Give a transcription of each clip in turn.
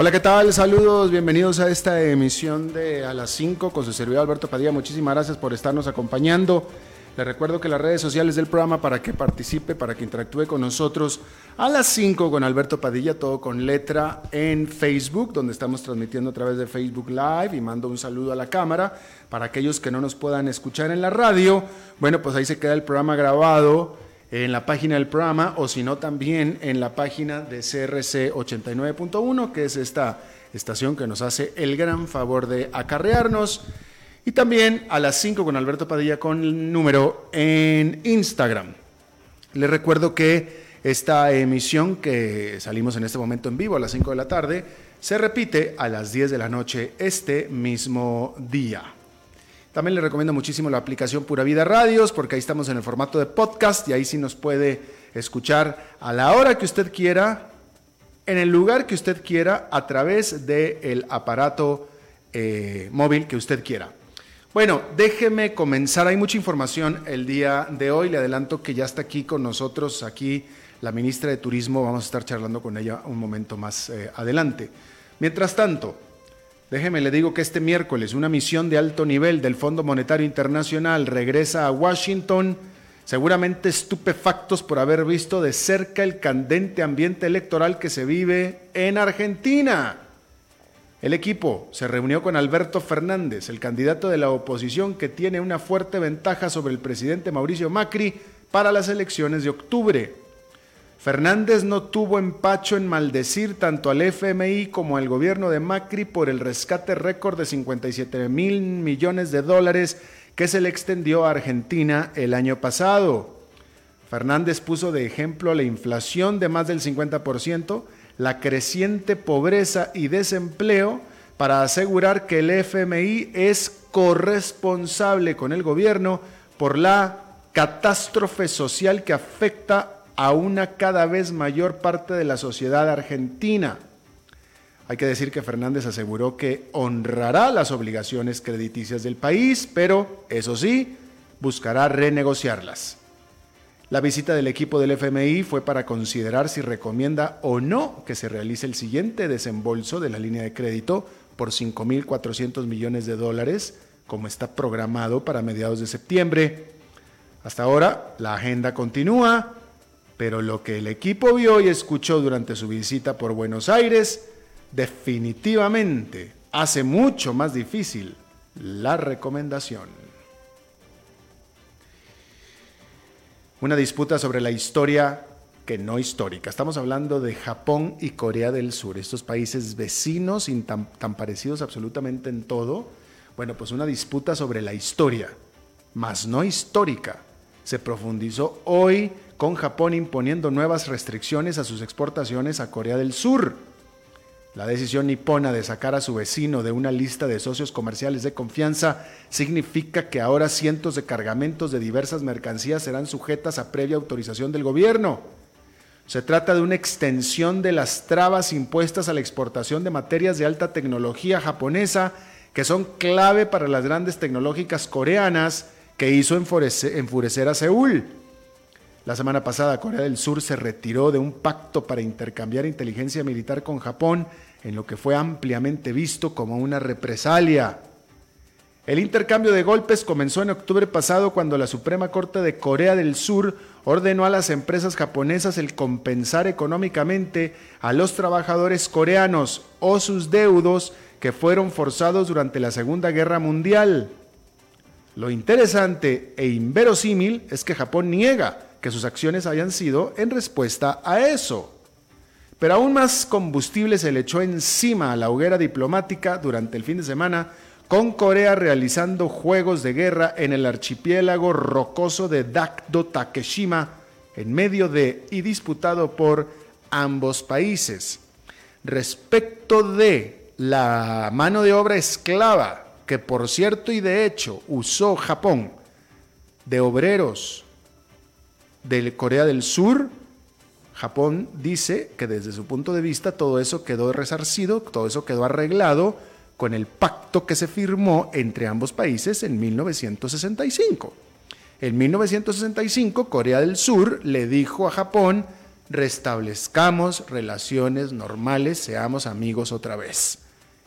Hola, ¿qué tal? Saludos, bienvenidos a esta emisión de A las 5 con su servidor Alberto Padilla. Muchísimas gracias por estarnos acompañando. Les recuerdo que las redes sociales del programa para que participe, para que interactúe con nosotros a las 5 con Alberto Padilla, todo con letra en Facebook, donde estamos transmitiendo a través de Facebook Live y mando un saludo a la cámara. Para aquellos que no nos puedan escuchar en la radio, bueno, pues ahí se queda el programa grabado en la página del programa o si no también en la página de CRC 89.1, que es esta estación que nos hace el gran favor de acarrearnos. Y también a las 5 con Alberto Padilla con el número en Instagram. Les recuerdo que esta emisión que salimos en este momento en vivo a las 5 de la tarde se repite a las 10 de la noche este mismo día. También le recomiendo muchísimo la aplicación Pura Vida Radios, porque ahí estamos en el formato de podcast y ahí sí nos puede escuchar a la hora que usted quiera, en el lugar que usted quiera, a través del aparato eh, móvil que usted quiera. Bueno, déjeme comenzar. Hay mucha información el día de hoy. Le adelanto que ya está aquí con nosotros, aquí la ministra de Turismo. Vamos a estar charlando con ella un momento más eh, adelante. Mientras tanto, Déjeme le digo que este miércoles una misión de alto nivel del Fondo Monetario Internacional regresa a Washington, seguramente estupefactos por haber visto de cerca el candente ambiente electoral que se vive en Argentina. El equipo se reunió con Alberto Fernández, el candidato de la oposición que tiene una fuerte ventaja sobre el presidente Mauricio Macri para las elecciones de octubre. Fernández no tuvo empacho en maldecir tanto al FMI como al gobierno de Macri por el rescate récord de 57 mil millones de dólares que se le extendió a Argentina el año pasado. Fernández puso de ejemplo la inflación de más del 50%, la creciente pobreza y desempleo para asegurar que el FMI es corresponsable con el gobierno por la catástrofe social que afecta a una cada vez mayor parte de la sociedad argentina. Hay que decir que Fernández aseguró que honrará las obligaciones crediticias del país, pero, eso sí, buscará renegociarlas. La visita del equipo del FMI fue para considerar si recomienda o no que se realice el siguiente desembolso de la línea de crédito por 5.400 millones de dólares, como está programado para mediados de septiembre. Hasta ahora, la agenda continúa pero lo que el equipo vio y escuchó durante su visita por Buenos Aires definitivamente hace mucho más difícil la recomendación. Una disputa sobre la historia que no histórica. Estamos hablando de Japón y Corea del Sur, estos países vecinos tan, tan parecidos absolutamente en todo. Bueno, pues una disputa sobre la historia, más no histórica, se profundizó hoy con Japón imponiendo nuevas restricciones a sus exportaciones a Corea del Sur. La decisión nipona de sacar a su vecino de una lista de socios comerciales de confianza significa que ahora cientos de cargamentos de diversas mercancías serán sujetas a previa autorización del gobierno. Se trata de una extensión de las trabas impuestas a la exportación de materias de alta tecnología japonesa que son clave para las grandes tecnológicas coreanas que hizo enfurecer a Seúl. La semana pasada Corea del Sur se retiró de un pacto para intercambiar inteligencia militar con Japón en lo que fue ampliamente visto como una represalia. El intercambio de golpes comenzó en octubre pasado cuando la Suprema Corte de Corea del Sur ordenó a las empresas japonesas el compensar económicamente a los trabajadores coreanos o sus deudos que fueron forzados durante la Segunda Guerra Mundial. Lo interesante e inverosímil es que Japón niega que sus acciones hayan sido en respuesta a eso. Pero aún más combustible se le echó encima a la hoguera diplomática durante el fin de semana con Corea realizando juegos de guerra en el archipiélago rocoso de Dakdo Takeshima, en medio de y disputado por ambos países. Respecto de la mano de obra esclava, que por cierto y de hecho usó Japón de obreros de Corea del Sur, Japón dice que desde su punto de vista todo eso quedó resarcido, todo eso quedó arreglado con el pacto que se firmó entre ambos países en 1965. En 1965, Corea del Sur le dijo a Japón, restablezcamos relaciones normales, seamos amigos otra vez.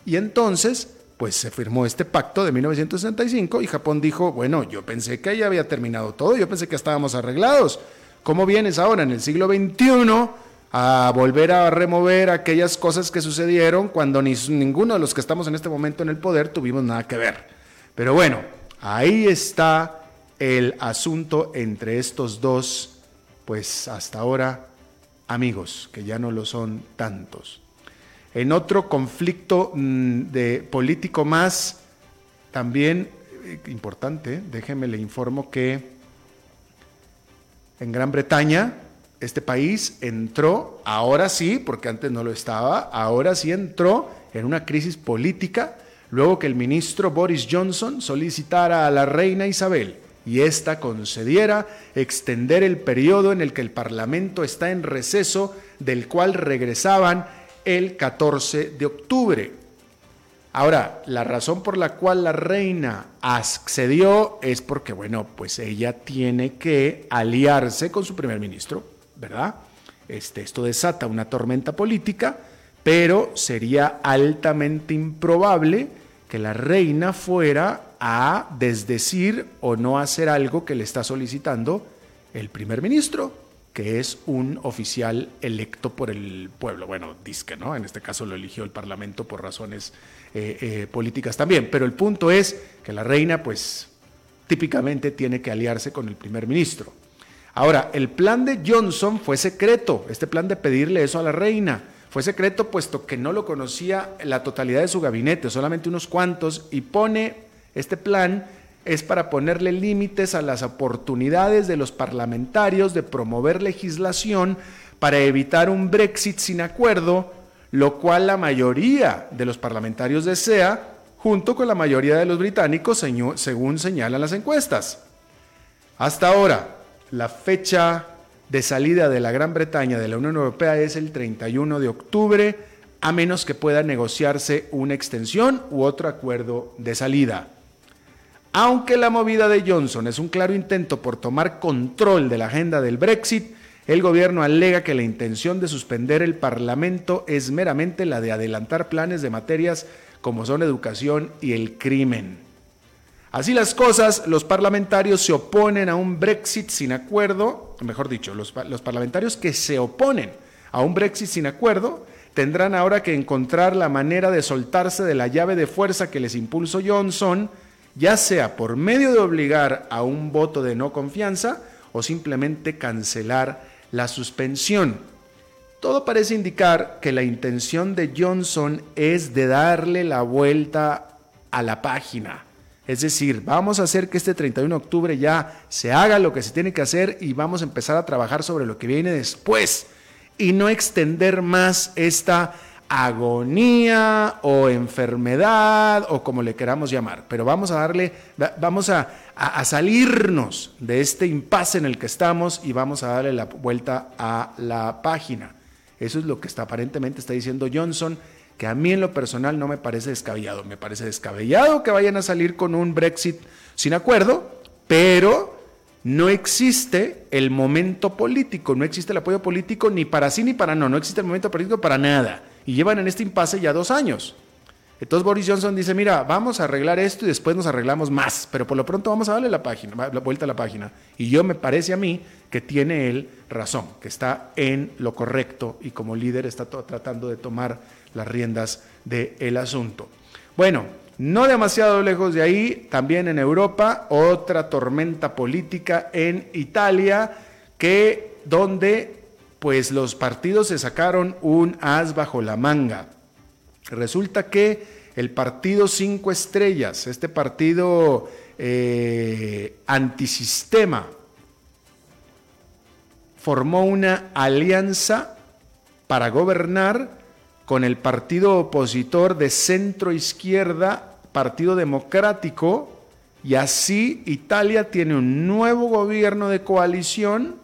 Y entonces, pues se firmó este pacto de 1965 y Japón dijo, bueno, yo pensé que ya había terminado todo, yo pensé que estábamos arreglados. ¿Cómo vienes ahora en el siglo XXI a volver a remover aquellas cosas que sucedieron cuando ni, ninguno de los que estamos en este momento en el poder tuvimos nada que ver? Pero bueno, ahí está el asunto entre estos dos, pues hasta ahora amigos, que ya no lo son tantos. En otro conflicto mm, de político más, también eh, importante, déjeme le informo que en Gran Bretaña, este país entró, ahora sí, porque antes no lo estaba, ahora sí entró en una crisis política luego que el ministro Boris Johnson solicitara a la reina Isabel y ésta concediera extender el periodo en el que el Parlamento está en receso, del cual regresaban el 14 de octubre. Ahora, la razón por la cual la reina accedió es porque, bueno, pues ella tiene que aliarse con su primer ministro, ¿verdad? Este, esto desata una tormenta política, pero sería altamente improbable que la reina fuera a desdecir o no hacer algo que le está solicitando el primer ministro, que es un oficial electo por el pueblo. Bueno, disque, ¿no? En este caso lo eligió el Parlamento por razones eh, eh, políticas también. Pero el punto es que la reina, pues, típicamente tiene que aliarse con el primer ministro. Ahora, el plan de Johnson fue secreto, este plan de pedirle eso a la reina. Fue secreto puesto que no lo conocía la totalidad de su gabinete, solamente unos cuantos, y pone este plan es para ponerle límites a las oportunidades de los parlamentarios de promover legislación para evitar un Brexit sin acuerdo, lo cual la mayoría de los parlamentarios desea, junto con la mayoría de los británicos, según señalan las encuestas. Hasta ahora, la fecha de salida de la Gran Bretaña de la Unión Europea es el 31 de octubre, a menos que pueda negociarse una extensión u otro acuerdo de salida. Aunque la movida de Johnson es un claro intento por tomar control de la agenda del Brexit, el gobierno alega que la intención de suspender el Parlamento es meramente la de adelantar planes de materias como son educación y el crimen. Así las cosas, los parlamentarios se oponen a un Brexit sin acuerdo, mejor dicho, los, parlamentarios que se oponen a un Brexit sin acuerdo tendrán ahora que encontrar la manera de soltarse de la llave de fuerza que les impulsó Johnson ya sea por medio de obligar a un voto de no confianza o simplemente cancelar la suspensión. Todo parece indicar que la intención de Johnson es de darle la vuelta a la página. Es decir, vamos a hacer que este 31 de octubre ya se haga lo que se tiene que hacer y vamos a empezar a trabajar sobre lo que viene después y no extender más esta agonía o enfermedad o como le queramos llamar, pero vamos a darle, vamos a, salirnos de este impasse en el que estamos y vamos a darle la vuelta a la página. Eso es lo que está, aparentemente está diciendo Johnson, que a mí en lo personal no me parece descabellado. Me parece descabellado que vayan a salir con un Brexit sin acuerdo, pero no existe el momento político, no existe el apoyo político ni para sí ni para no, no existe el momento político para nada y llevan en este impasse ya dos años. Entonces Boris Johnson dice, mira, vamos a arreglar esto y después nos arreglamos más, pero por lo pronto vamos a darle la página, la vuelta a la página. Y yo me parece a mí que tiene él razón, que está en lo correcto y como líder está tratando de tomar las riendas del asunto. Bueno, no demasiado lejos de ahí, también en Europa, otra tormenta política en Italia, que donde pues los partidos se sacaron un as bajo la manga. Resulta que el Partido Cinco Estrellas, este partido eh, antisistema, formó una alianza para gobernar con el partido opositor de centro izquierda, Partido Democrático, y así Italia tiene un nuevo gobierno de coalición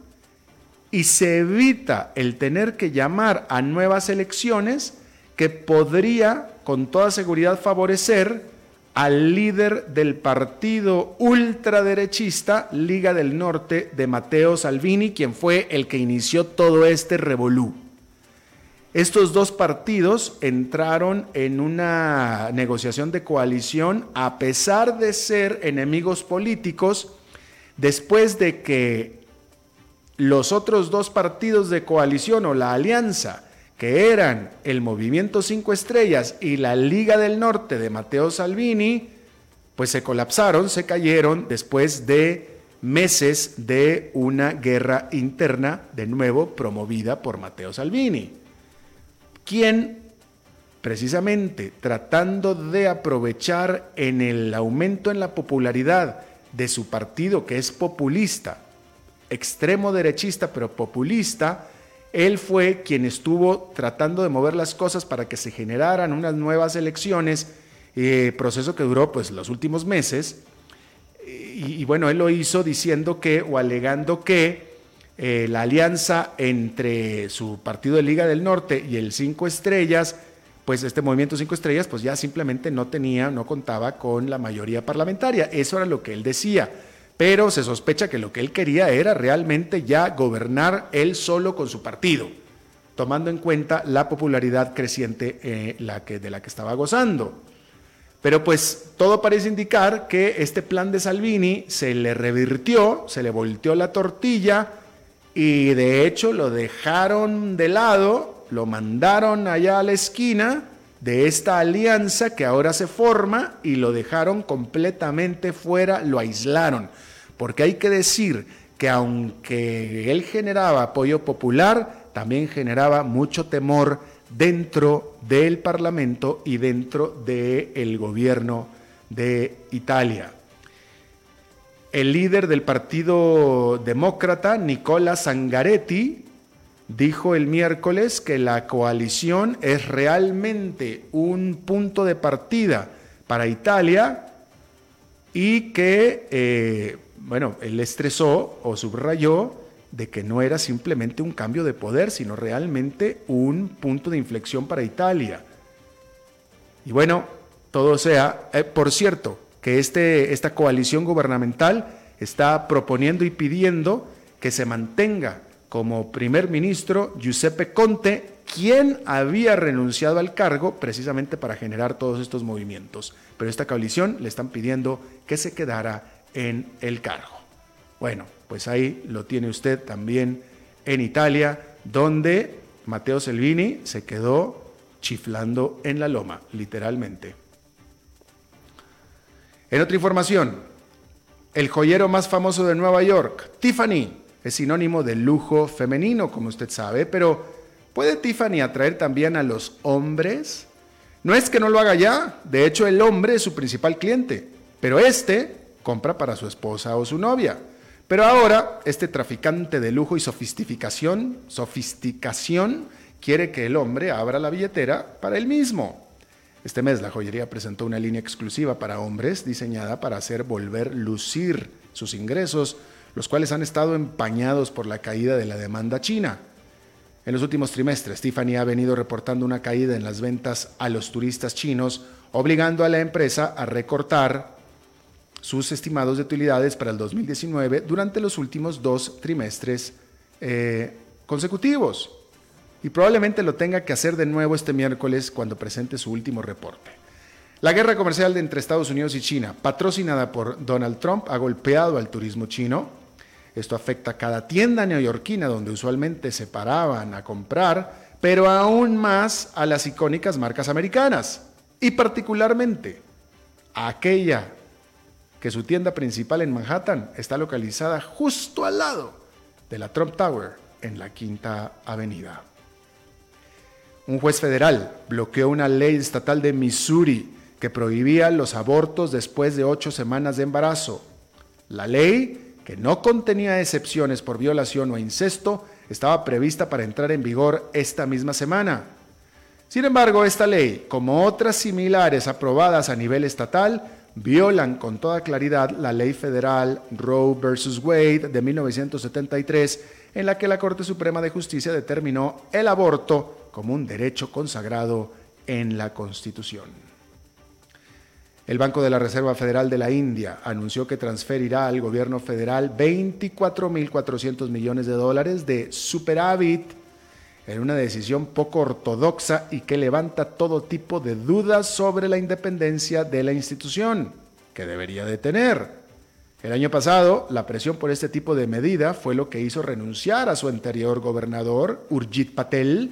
y se evita el tener que llamar a nuevas elecciones que podría con toda seguridad favorecer al líder del partido ultraderechista Liga del Norte de Matteo Salvini, quien fue el que inició todo este revolú. Estos dos partidos entraron en una negociación de coalición a pesar de ser enemigos políticos, después de que los otros dos partidos de coalición o la alianza que eran el Movimiento Cinco Estrellas y la Liga del Norte de Matteo Salvini, pues se colapsaron, se cayeron después de meses de una guerra interna, de nuevo promovida por Matteo Salvini, quien precisamente tratando de aprovechar en el aumento en la popularidad de su partido, que es populista, extremo derechista, pero populista, él fue quien estuvo tratando de mover las cosas para que se generaran unas nuevas elecciones, eh, proceso que duró pues los últimos meses. Y, bueno, él lo hizo diciendo que o alegando que eh, la alianza entre su partido de Liga del Norte y el Cinco Estrellas, pues este movimiento Cinco Estrellas, pues ya simplemente no tenía, no contaba con la mayoría parlamentaria. Eso era lo que él decía pero se sospecha que lo que él quería era realmente ya gobernar él solo con su partido, tomando en cuenta la popularidad creciente eh, de la que estaba gozando. Pero pues todo parece indicar que este plan de Salvini se le revirtió, se le volteó la tortilla y de hecho lo dejaron de lado, lo mandaron allá a la esquina de esta alianza que ahora se forma y lo dejaron completamente fuera, lo aislaron porque hay que decir que aunque él generaba apoyo popular, también generaba mucho temor dentro del Parlamento y dentro del gobierno de Italia. El líder del Partido Demócrata, Nicola Zangaretti, dijo el miércoles que la coalición es realmente un punto de partida para Italia y que eh, bueno, él estresó o subrayó de que no era simplemente un cambio de poder, sino realmente un punto de inflexión para Italia. Y bueno, todo sea, eh, por cierto, que este, esta coalición gubernamental está proponiendo y pidiendo que se mantenga como primer ministro Giuseppe Conte, quien había renunciado al cargo precisamente para generar todos estos movimientos. Pero esta coalición le están pidiendo que se quedara en el cargo. Bueno, pues ahí lo tiene usted también en Italia, donde Matteo Selvini se quedó chiflando en la loma, literalmente. En otra información, el joyero más famoso de Nueva York, Tiffany, es sinónimo de lujo femenino, como usted sabe, pero ¿puede Tiffany atraer también a los hombres? No es que no lo haga ya, de hecho el hombre es su principal cliente, pero este compra para su esposa o su novia. Pero ahora este traficante de lujo y sofisticación, sofisticación quiere que el hombre abra la billetera para él mismo. Este mes la joyería presentó una línea exclusiva para hombres diseñada para hacer volver lucir sus ingresos, los cuales han estado empañados por la caída de la demanda china. En los últimos trimestres, Tiffany ha venido reportando una caída en las ventas a los turistas chinos, obligando a la empresa a recortar sus estimados de utilidades para el 2019 durante los últimos dos trimestres eh, consecutivos. Y probablemente lo tenga que hacer de nuevo este miércoles cuando presente su último reporte. La guerra comercial entre Estados Unidos y China, patrocinada por Donald Trump, ha golpeado al turismo chino. Esto afecta a cada tienda neoyorquina donde usualmente se paraban a comprar, pero aún más a las icónicas marcas americanas y particularmente a aquella que su tienda principal en Manhattan está localizada justo al lado de la Trump Tower en la Quinta Avenida. Un juez federal bloqueó una ley estatal de Missouri que prohibía los abortos después de ocho semanas de embarazo. La ley, que no contenía excepciones por violación o incesto, estaba prevista para entrar en vigor esta misma semana. Sin embargo, esta ley, como otras similares aprobadas a nivel estatal, violan con toda claridad la ley federal Roe vs. Wade de 1973, en la que la Corte Suprema de Justicia determinó el aborto como un derecho consagrado en la Constitución. El Banco de la Reserva Federal de la India anunció que transferirá al gobierno federal 24.400 millones de dólares de superávit en una decisión poco ortodoxa y que levanta todo tipo de dudas sobre la independencia de la institución, que debería de tener. El año pasado, la presión por este tipo de medida fue lo que hizo renunciar a su anterior gobernador, Urjit Patel,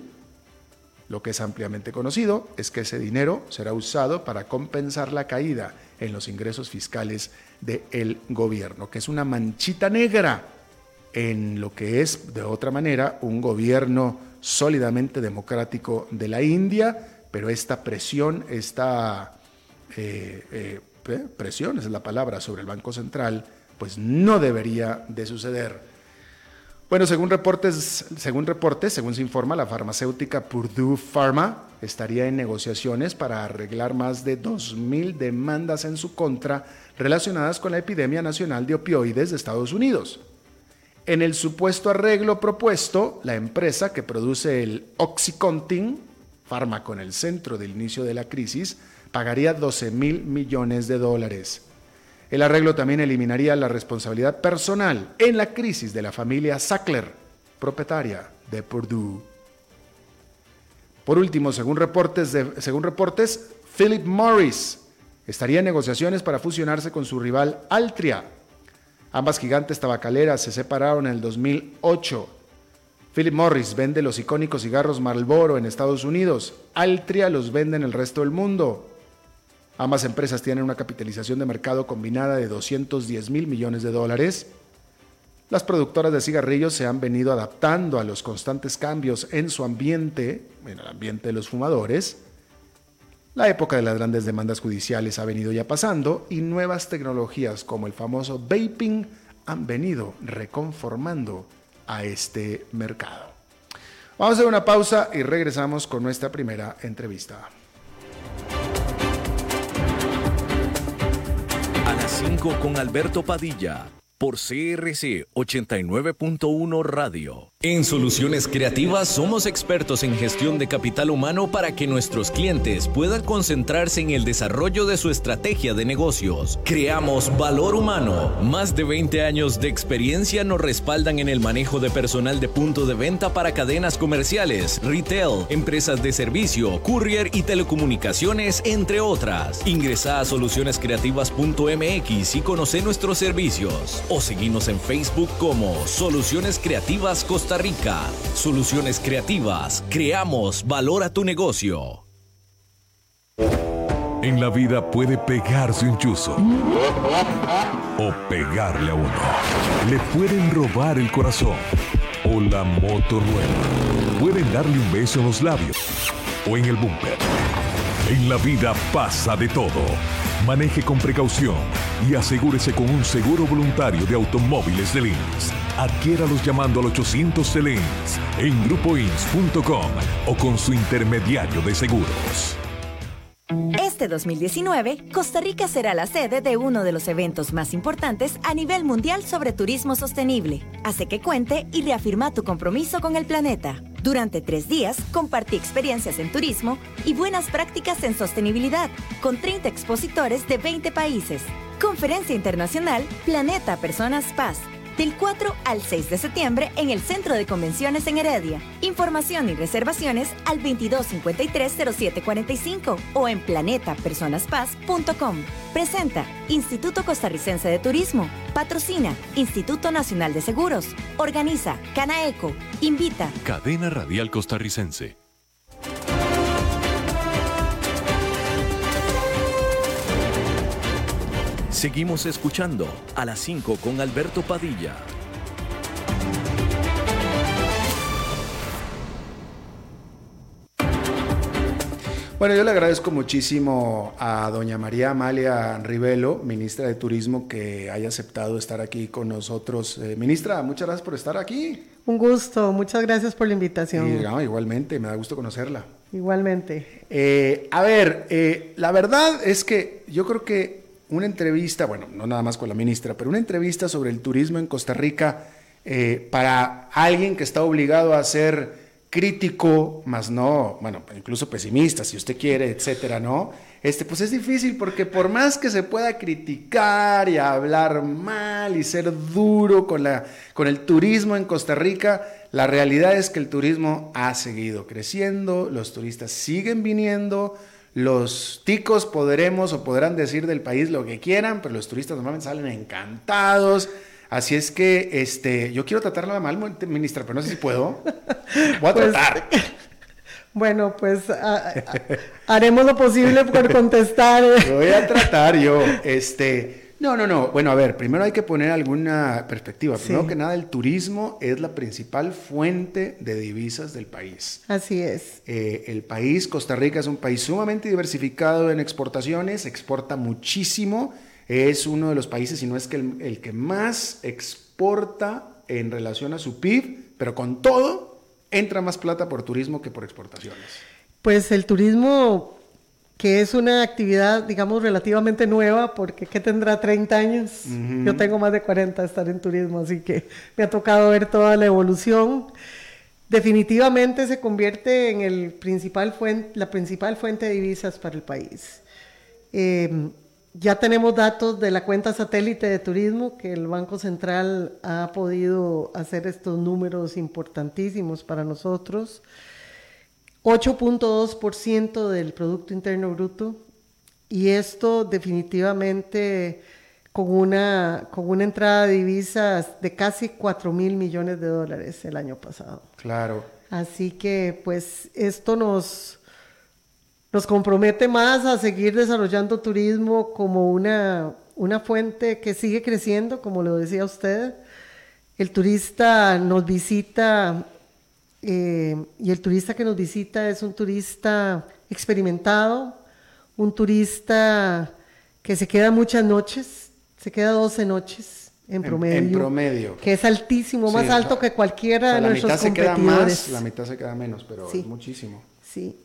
lo que es ampliamente conocido es que ese dinero será usado para compensar la caída en los ingresos fiscales del gobierno, que es una manchita negra en lo que es, de otra manera, un gobierno sólidamente democrático de la India, pero esta presión, esta eh, eh, presión, es la palabra, sobre el Banco Central, pues no debería de suceder. Bueno, según reportes, según reportes, según se informa, la farmacéutica Purdue Pharma estaría en negociaciones para arreglar más de 2.000 demandas en su contra relacionadas con la epidemia nacional de opioides de Estados Unidos. En el supuesto arreglo propuesto, la empresa que produce el Oxycontin, fármaco en el centro del inicio de la crisis, pagaría 12 mil millones de dólares. El arreglo también eliminaría la responsabilidad personal en la crisis de la familia Sackler, propietaria de Purdue. Por último, según reportes, según reportes, Philip Morris estaría en negociaciones para fusionarse con su rival Altria. Ambas gigantes tabacaleras se separaron en el 2008. Philip Morris vende los icónicos cigarros Marlboro en Estados Unidos. Altria los vende en el resto del mundo. Ambas empresas tienen una capitalización de mercado combinada de 210 mil millones de dólares. Las productoras de cigarrillos se han venido adaptando a los constantes cambios en su ambiente, en el ambiente de los fumadores. La época de las grandes demandas judiciales ha venido ya pasando y nuevas tecnologías como el famoso vaping han venido reconformando a este mercado. Vamos a hacer una pausa y regresamos con nuestra primera entrevista. A las 5 con Alberto Padilla por CRC 89.1 Radio. En Soluciones Creativas somos expertos en gestión de capital humano para que nuestros clientes puedan concentrarse en el desarrollo de su estrategia de negocios. Creamos valor humano. Más de 20 años de experiencia nos respaldan en el manejo de personal de punto de venta para cadenas comerciales, retail, empresas de servicio, courier y telecomunicaciones, entre otras. Ingresa a solucionescreativas.mx y conoce nuestros servicios o seguimos en Facebook como Soluciones Creativas Costa Rica. Soluciones Creativas, creamos valor a tu negocio. En la vida puede pegarse un chuzo o pegarle a uno. Le pueden robar el corazón o la moto nueva. Pueden darle un beso en los labios o en el bumper. En la vida pasa de todo. Maneje con precaución y asegúrese con un seguro voluntario de automóviles de Lins. Adquiéralos llamando al 800 de Lins en grupoins.com o con su intermediario de seguros. Este 2019, Costa Rica será la sede de uno de los eventos más importantes a nivel mundial sobre turismo sostenible. Hace que cuente y reafirma tu compromiso con el planeta. Durante tres días, compartí experiencias en turismo y buenas prácticas en sostenibilidad con 30 expositores de 20 países. Conferencia Internacional Planeta Personas Paz del 4 al 6 de septiembre en el Centro de Convenciones en Heredia. Información y reservaciones al 2253-0745 o en planetapersonaspaz.com. Presenta Instituto Costarricense de Turismo. Patrocina Instituto Nacional de Seguros. Organiza Canaeco. Invita Cadena Radial Costarricense. Seguimos escuchando a las 5 con Alberto Padilla. Bueno, yo le agradezco muchísimo a doña María Amalia Rivelo, ministra de Turismo, que haya aceptado estar aquí con nosotros. Eh, ministra, muchas gracias por estar aquí. Un gusto, muchas gracias por la invitación. igualmente, me da gusto conocerla. Igualmente. Eh, a ver, eh, la verdad es que yo creo que una entrevista, bueno, no nada más con la ministra, pero una entrevista sobre el turismo en Costa Rica para alguien que está obligado a ser crítico, más no, bueno, incluso pesimista, si usted quiere, etcétera, ¿no? Este, pues es difícil porque por más que se pueda criticar y hablar mal y ser duro con, la, con el turismo en Costa Rica, la realidad es que el turismo ha seguido creciendo, los turistas siguen viniendo, los ticos podremos o podrán decir del país lo que quieran, pero los turistas normalmente salen encantados. Así es que este, yo quiero tratarla mal, ministra, pero no sé si puedo. Voy a pues, tratar. Bueno, pues haremos lo posible por contestar. Voy a tratar yo. Este, no, no, no. Bueno, a ver, primero hay que poner alguna perspectiva. Primero que nada, el turismo es la principal fuente de divisas del país. Así es. Eh, el país, Costa Rica, es un país sumamente diversificado en exportaciones, exporta muchísimo es uno de los países, si no es que el, que más exporta en relación a su PIB, pero con todo, entra más plata por turismo que por exportaciones. Pues el turismo, que es una actividad, digamos, relativamente nueva, porque ¿qué tendrá 30 años? Yo tengo más de 40 de estar en turismo, así que me ha tocado ver toda la evolución. Definitivamente se convierte en el principal fuente, la principal fuente de divisas para el país. Eh, ya tenemos datos de la cuenta satélite de turismo que el Banco Central ha podido hacer estos números importantísimos para nosotros. 8.2% del Producto Interno Bruto y esto definitivamente con una, con una entrada de divisas de casi 4 mil millones de dólares el año pasado. Claro. Así que pues esto nos, nos compromete más a seguir desarrollando turismo como una, una fuente que sigue creciendo, como lo decía usted. El turista nos visita eh, y el turista que nos visita es un turista experimentado, un turista que se queda muchas noches, se queda 12 noches en promedio. En, promedio. Que es altísimo, más alto que cualquiera de nuestros la mitad Se queda más, la mitad se queda menos, pero es muchísimo. Sí.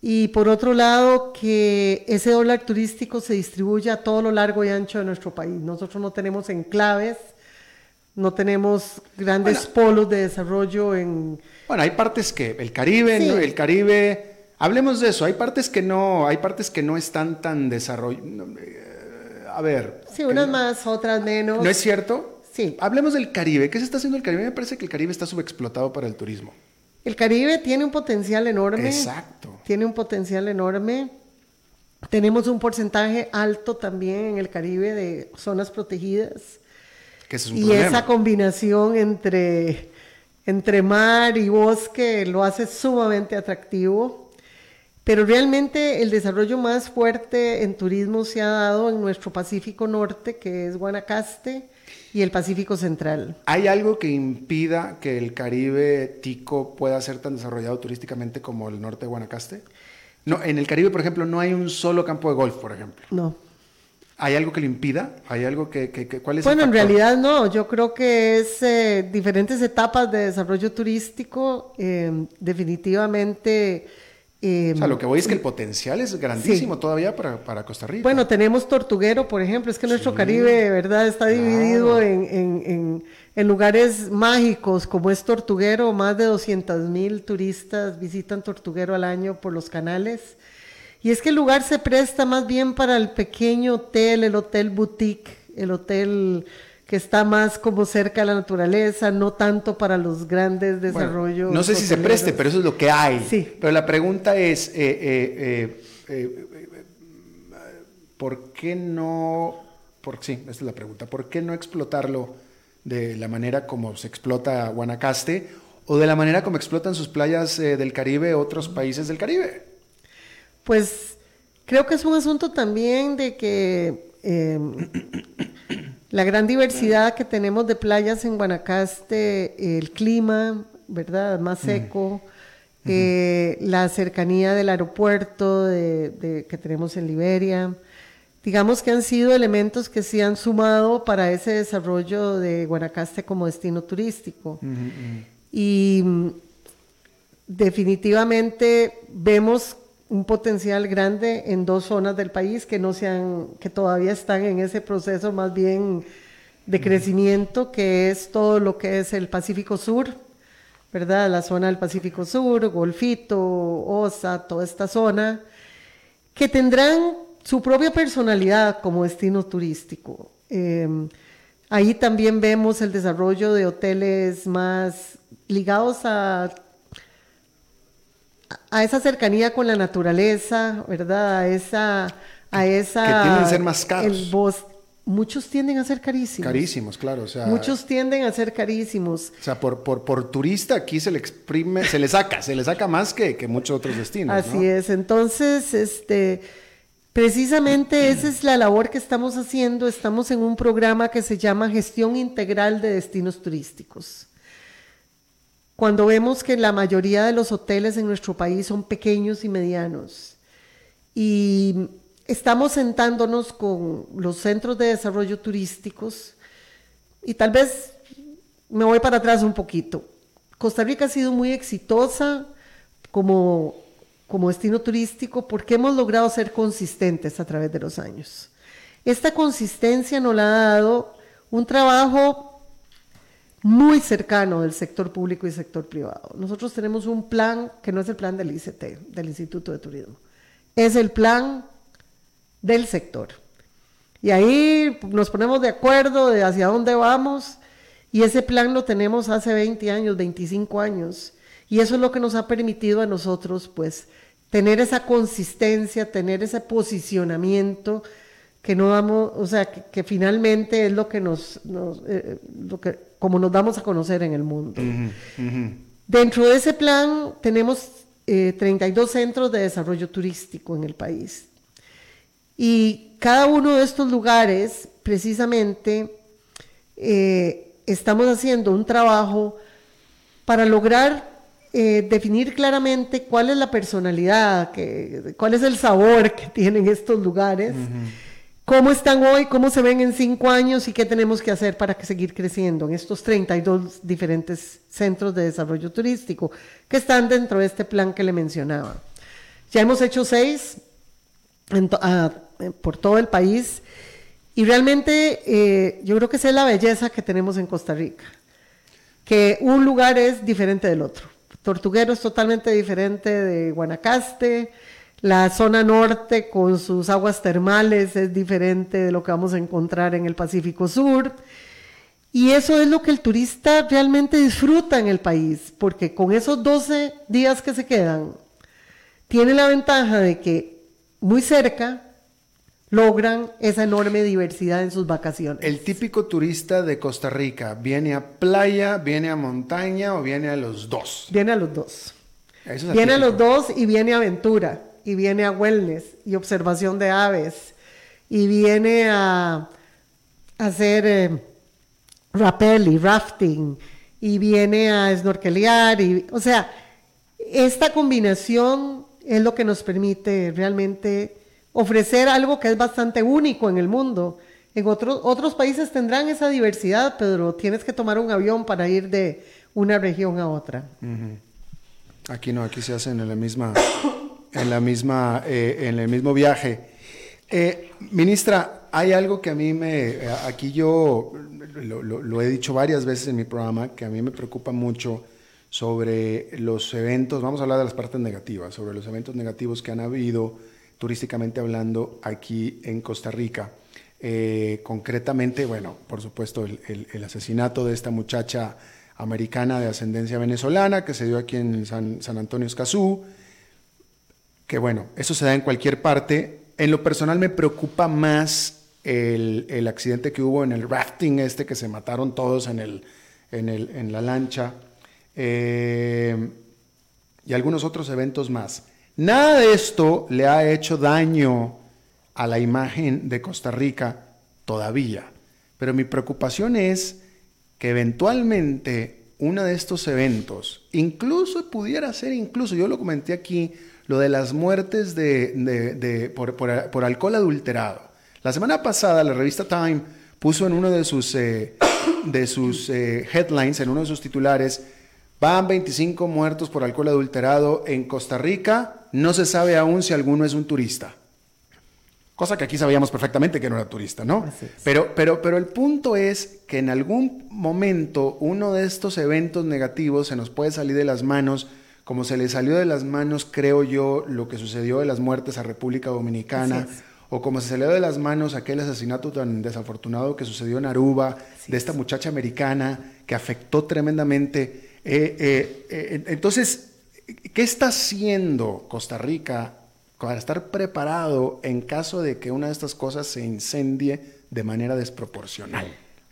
Y por otro lado, que ese dólar turístico se distribuya a todo lo largo y ancho de nuestro país. Nosotros no tenemos enclaves, no tenemos grandes polos de desarrollo en... Bueno, hay partes que, el Caribe, el Caribe, hablemos de eso, hay partes que no, hay partes que no están tan desarrolladas. Eh, a ver. Sí, unas más, otras menos. ¿No es cierto? Sí. Hablemos del Caribe. ¿Qué se está haciendo el Caribe? Me parece que el Caribe está subexplotado para el turismo. El Caribe tiene un potencial enorme. Exacto. Tiene un potencial enorme. Tenemos un porcentaje alto también en el Caribe de zonas protegidas. y esa combinación entre, entre mar y bosque lo hace sumamente atractivo. Pero realmente el desarrollo más fuerte en turismo se ha dado en nuestro Pacífico Norte, que es Guanacaste, y el Pacífico Central. ¿Hay algo que impida que el Caribe tico pueda ser tan desarrollado turísticamente como el norte de Guanacaste? No, en el Caribe, por ejemplo, no hay un solo campo de golf, por ejemplo. No. ¿Hay algo que lo impida? ¿Hay algo que, cuál es Bueno, en realidad no. Yo creo que es eh, diferentes etapas de desarrollo turístico. Eh, definitivamente Em, o sea, lo que voy es que el potencial es grandísimo todavía para, Costa Rica. Bueno, tenemos Tortuguero, por ejemplo, es que nuestro Caribe, ¿verdad? Está dividido en, lugares mágicos, como es Tortuguero, más de 200 mil turistas visitan Tortuguero al año por los canales. Y es que el lugar se presta más bien para el pequeño hotel, el hotel boutique, el hotel que está más como cerca a la naturaleza, no tanto para los grandes desarrollos. no sé si se preste, pero eso es lo que hay. Sí. Pero la pregunta es, eh, eh, eh, ¿por qué no, por, sí, esta es la pregunta, ¿por qué no explotarlo de la manera como se explota Guanacaste o de la manera como explotan sus playas del Caribe otros países del Caribe? Pues creo que es un asunto también de que la gran diversidad que tenemos de playas en Guanacaste, el clima, ¿verdad? Más seco, eh, la cercanía del aeropuerto que tenemos en Liberia. Digamos que han sido elementos que se han sumado para ese desarrollo de Guanacaste como destino turístico. Y mm, definitivamente vemos un potencial grande en dos zonas del país que no sean, que todavía están en ese proceso más bien de crecimiento, que es todo lo que es el Pacífico Sur, ¿verdad? La zona del Pacífico Sur, Golfito, Osa, toda esta zona, que tendrán su propia personalidad como destino turístico. Em, ahí también vemos el desarrollo de hoteles más ligados a a esa cercanía con la naturaleza, ¿verdad? A esa... A esa que tienden a ser más caros. El muchos tienden a ser carísimos. Carísimos, claro. O sea, muchos tienden a ser carísimos. O sea, por, por, por turista aquí se le exprime, se le saca, se le saca más que, que muchos otros destinos. Así es. Entonces, este, precisamente esa es la labor que estamos haciendo. Estamos en un programa que se llama Gestión Integral de Destinos Turísticos cuando vemos que la mayoría de los hoteles en nuestro país son pequeños y medianos y estamos sentándonos con los centros de desarrollo turísticos y tal vez me voy para atrás un poquito. Costa Rica ha sido muy exitosa como, como destino turístico porque hemos logrado ser consistentes a través de los años. Esta consistencia nos la ha dado un trabajo muy cercano del sector público y sector privado. Nosotros tenemos un plan que no es el plan del ICT, del Instituto de Turismo, es el plan del sector. Y ahí nos ponemos de acuerdo de hacia dónde vamos y ese plan lo tenemos hace 20 años, 25 años y eso es lo que nos ha permitido a nosotros pues tener esa consistencia, tener ese posicionamiento que no damos, o sea, que, finalmente es lo que nos, eh, como nos damos a conocer en el mundo. Dentro de ese plan tenemos 32 eh, centros de desarrollo turístico en el país. Y cada uno de estos lugares, precisamente, eh, estamos haciendo un trabajo para lograr definir claramente cuál es la personalidad, que, cuál es el sabor que tienen estos lugares cómo están hoy, cómo se ven en cinco años y qué tenemos que hacer para seguir creciendo en estos 32 diferentes centros de desarrollo turístico que están dentro de este plan que le mencionaba. Ya hemos hecho seis ah, por todo el país y realmente eh, yo creo que esa es la belleza que tenemos en Costa Rica, que un lugar es diferente del otro. Tortuguero es totalmente diferente de Guanacaste, la zona norte con sus aguas termales es diferente de lo que vamos a encontrar en el Pacífico Sur. Y eso es lo que el turista realmente disfruta en el país, porque con esos 12 días que se quedan, tiene la ventaja de que muy cerca logran esa enorme diversidad en sus vacaciones. El típico turista de Costa Rica, ¿viene a playa, viene a montaña o viene a los dos? Viene a los dos. viene a los dos y viene a aventura y viene a wellness y observación de aves y viene a, hacer eh, rappel y rafting y viene a snorkelear y o sea esta combinación es lo que nos permite realmente ofrecer algo que es bastante único en el mundo. En otros, otros países tendrán esa diversidad, pero tienes que tomar un avión para ir de una región a otra. Aquí no, aquí se hacen en la misma en, la misma, eh, en el mismo viaje. Eh, ministra, hay algo que a mí me, aquí yo lo, he dicho varias veces en mi programa, que a mí me preocupa mucho sobre los eventos, vamos a hablar de las partes negativas, sobre los eventos negativos que han habido turísticamente hablando aquí en Costa Rica. Eh, concretamente, bueno, por supuesto, el, el, asesinato de esta muchacha americana de ascendencia venezolana que se dio aquí en San, San Antonio Escazú, que bueno, eso se da en cualquier parte. En lo personal me preocupa más el, accidente que hubo en el rafting este, que se mataron todos en, el, en, la lancha, eh, y algunos otros eventos más. Nada de esto le ha hecho daño a la imagen de Costa Rica todavía, pero mi preocupación es que eventualmente uno de estos eventos, incluso pudiera ser, incluso, yo lo comenté aquí, lo de las muertes de, por, alcohol adulterado. La semana pasada la revista Time puso en uno de sus, eh, de sus eh, headlines, en uno de sus titulares, van 25 muertos por alcohol adulterado en Costa Rica, no se sabe aún si alguno es un turista. Cosa que aquí sabíamos perfectamente que no era turista, ¿no? Pero, pero, pero el punto es que en algún momento uno de estos eventos negativos se nos puede salir de las manos, como se le salió de las manos, creo yo, lo que sucedió de las muertes a República Dominicana, o como se salió de las manos aquel asesinato tan desafortunado que sucedió en Aruba, de esta muchacha americana que afectó tremendamente. Eh, eh, eh, entonces, ¿qué está haciendo Costa Rica para estar preparado en caso de que una de estas cosas se incendie de manera desproporcional.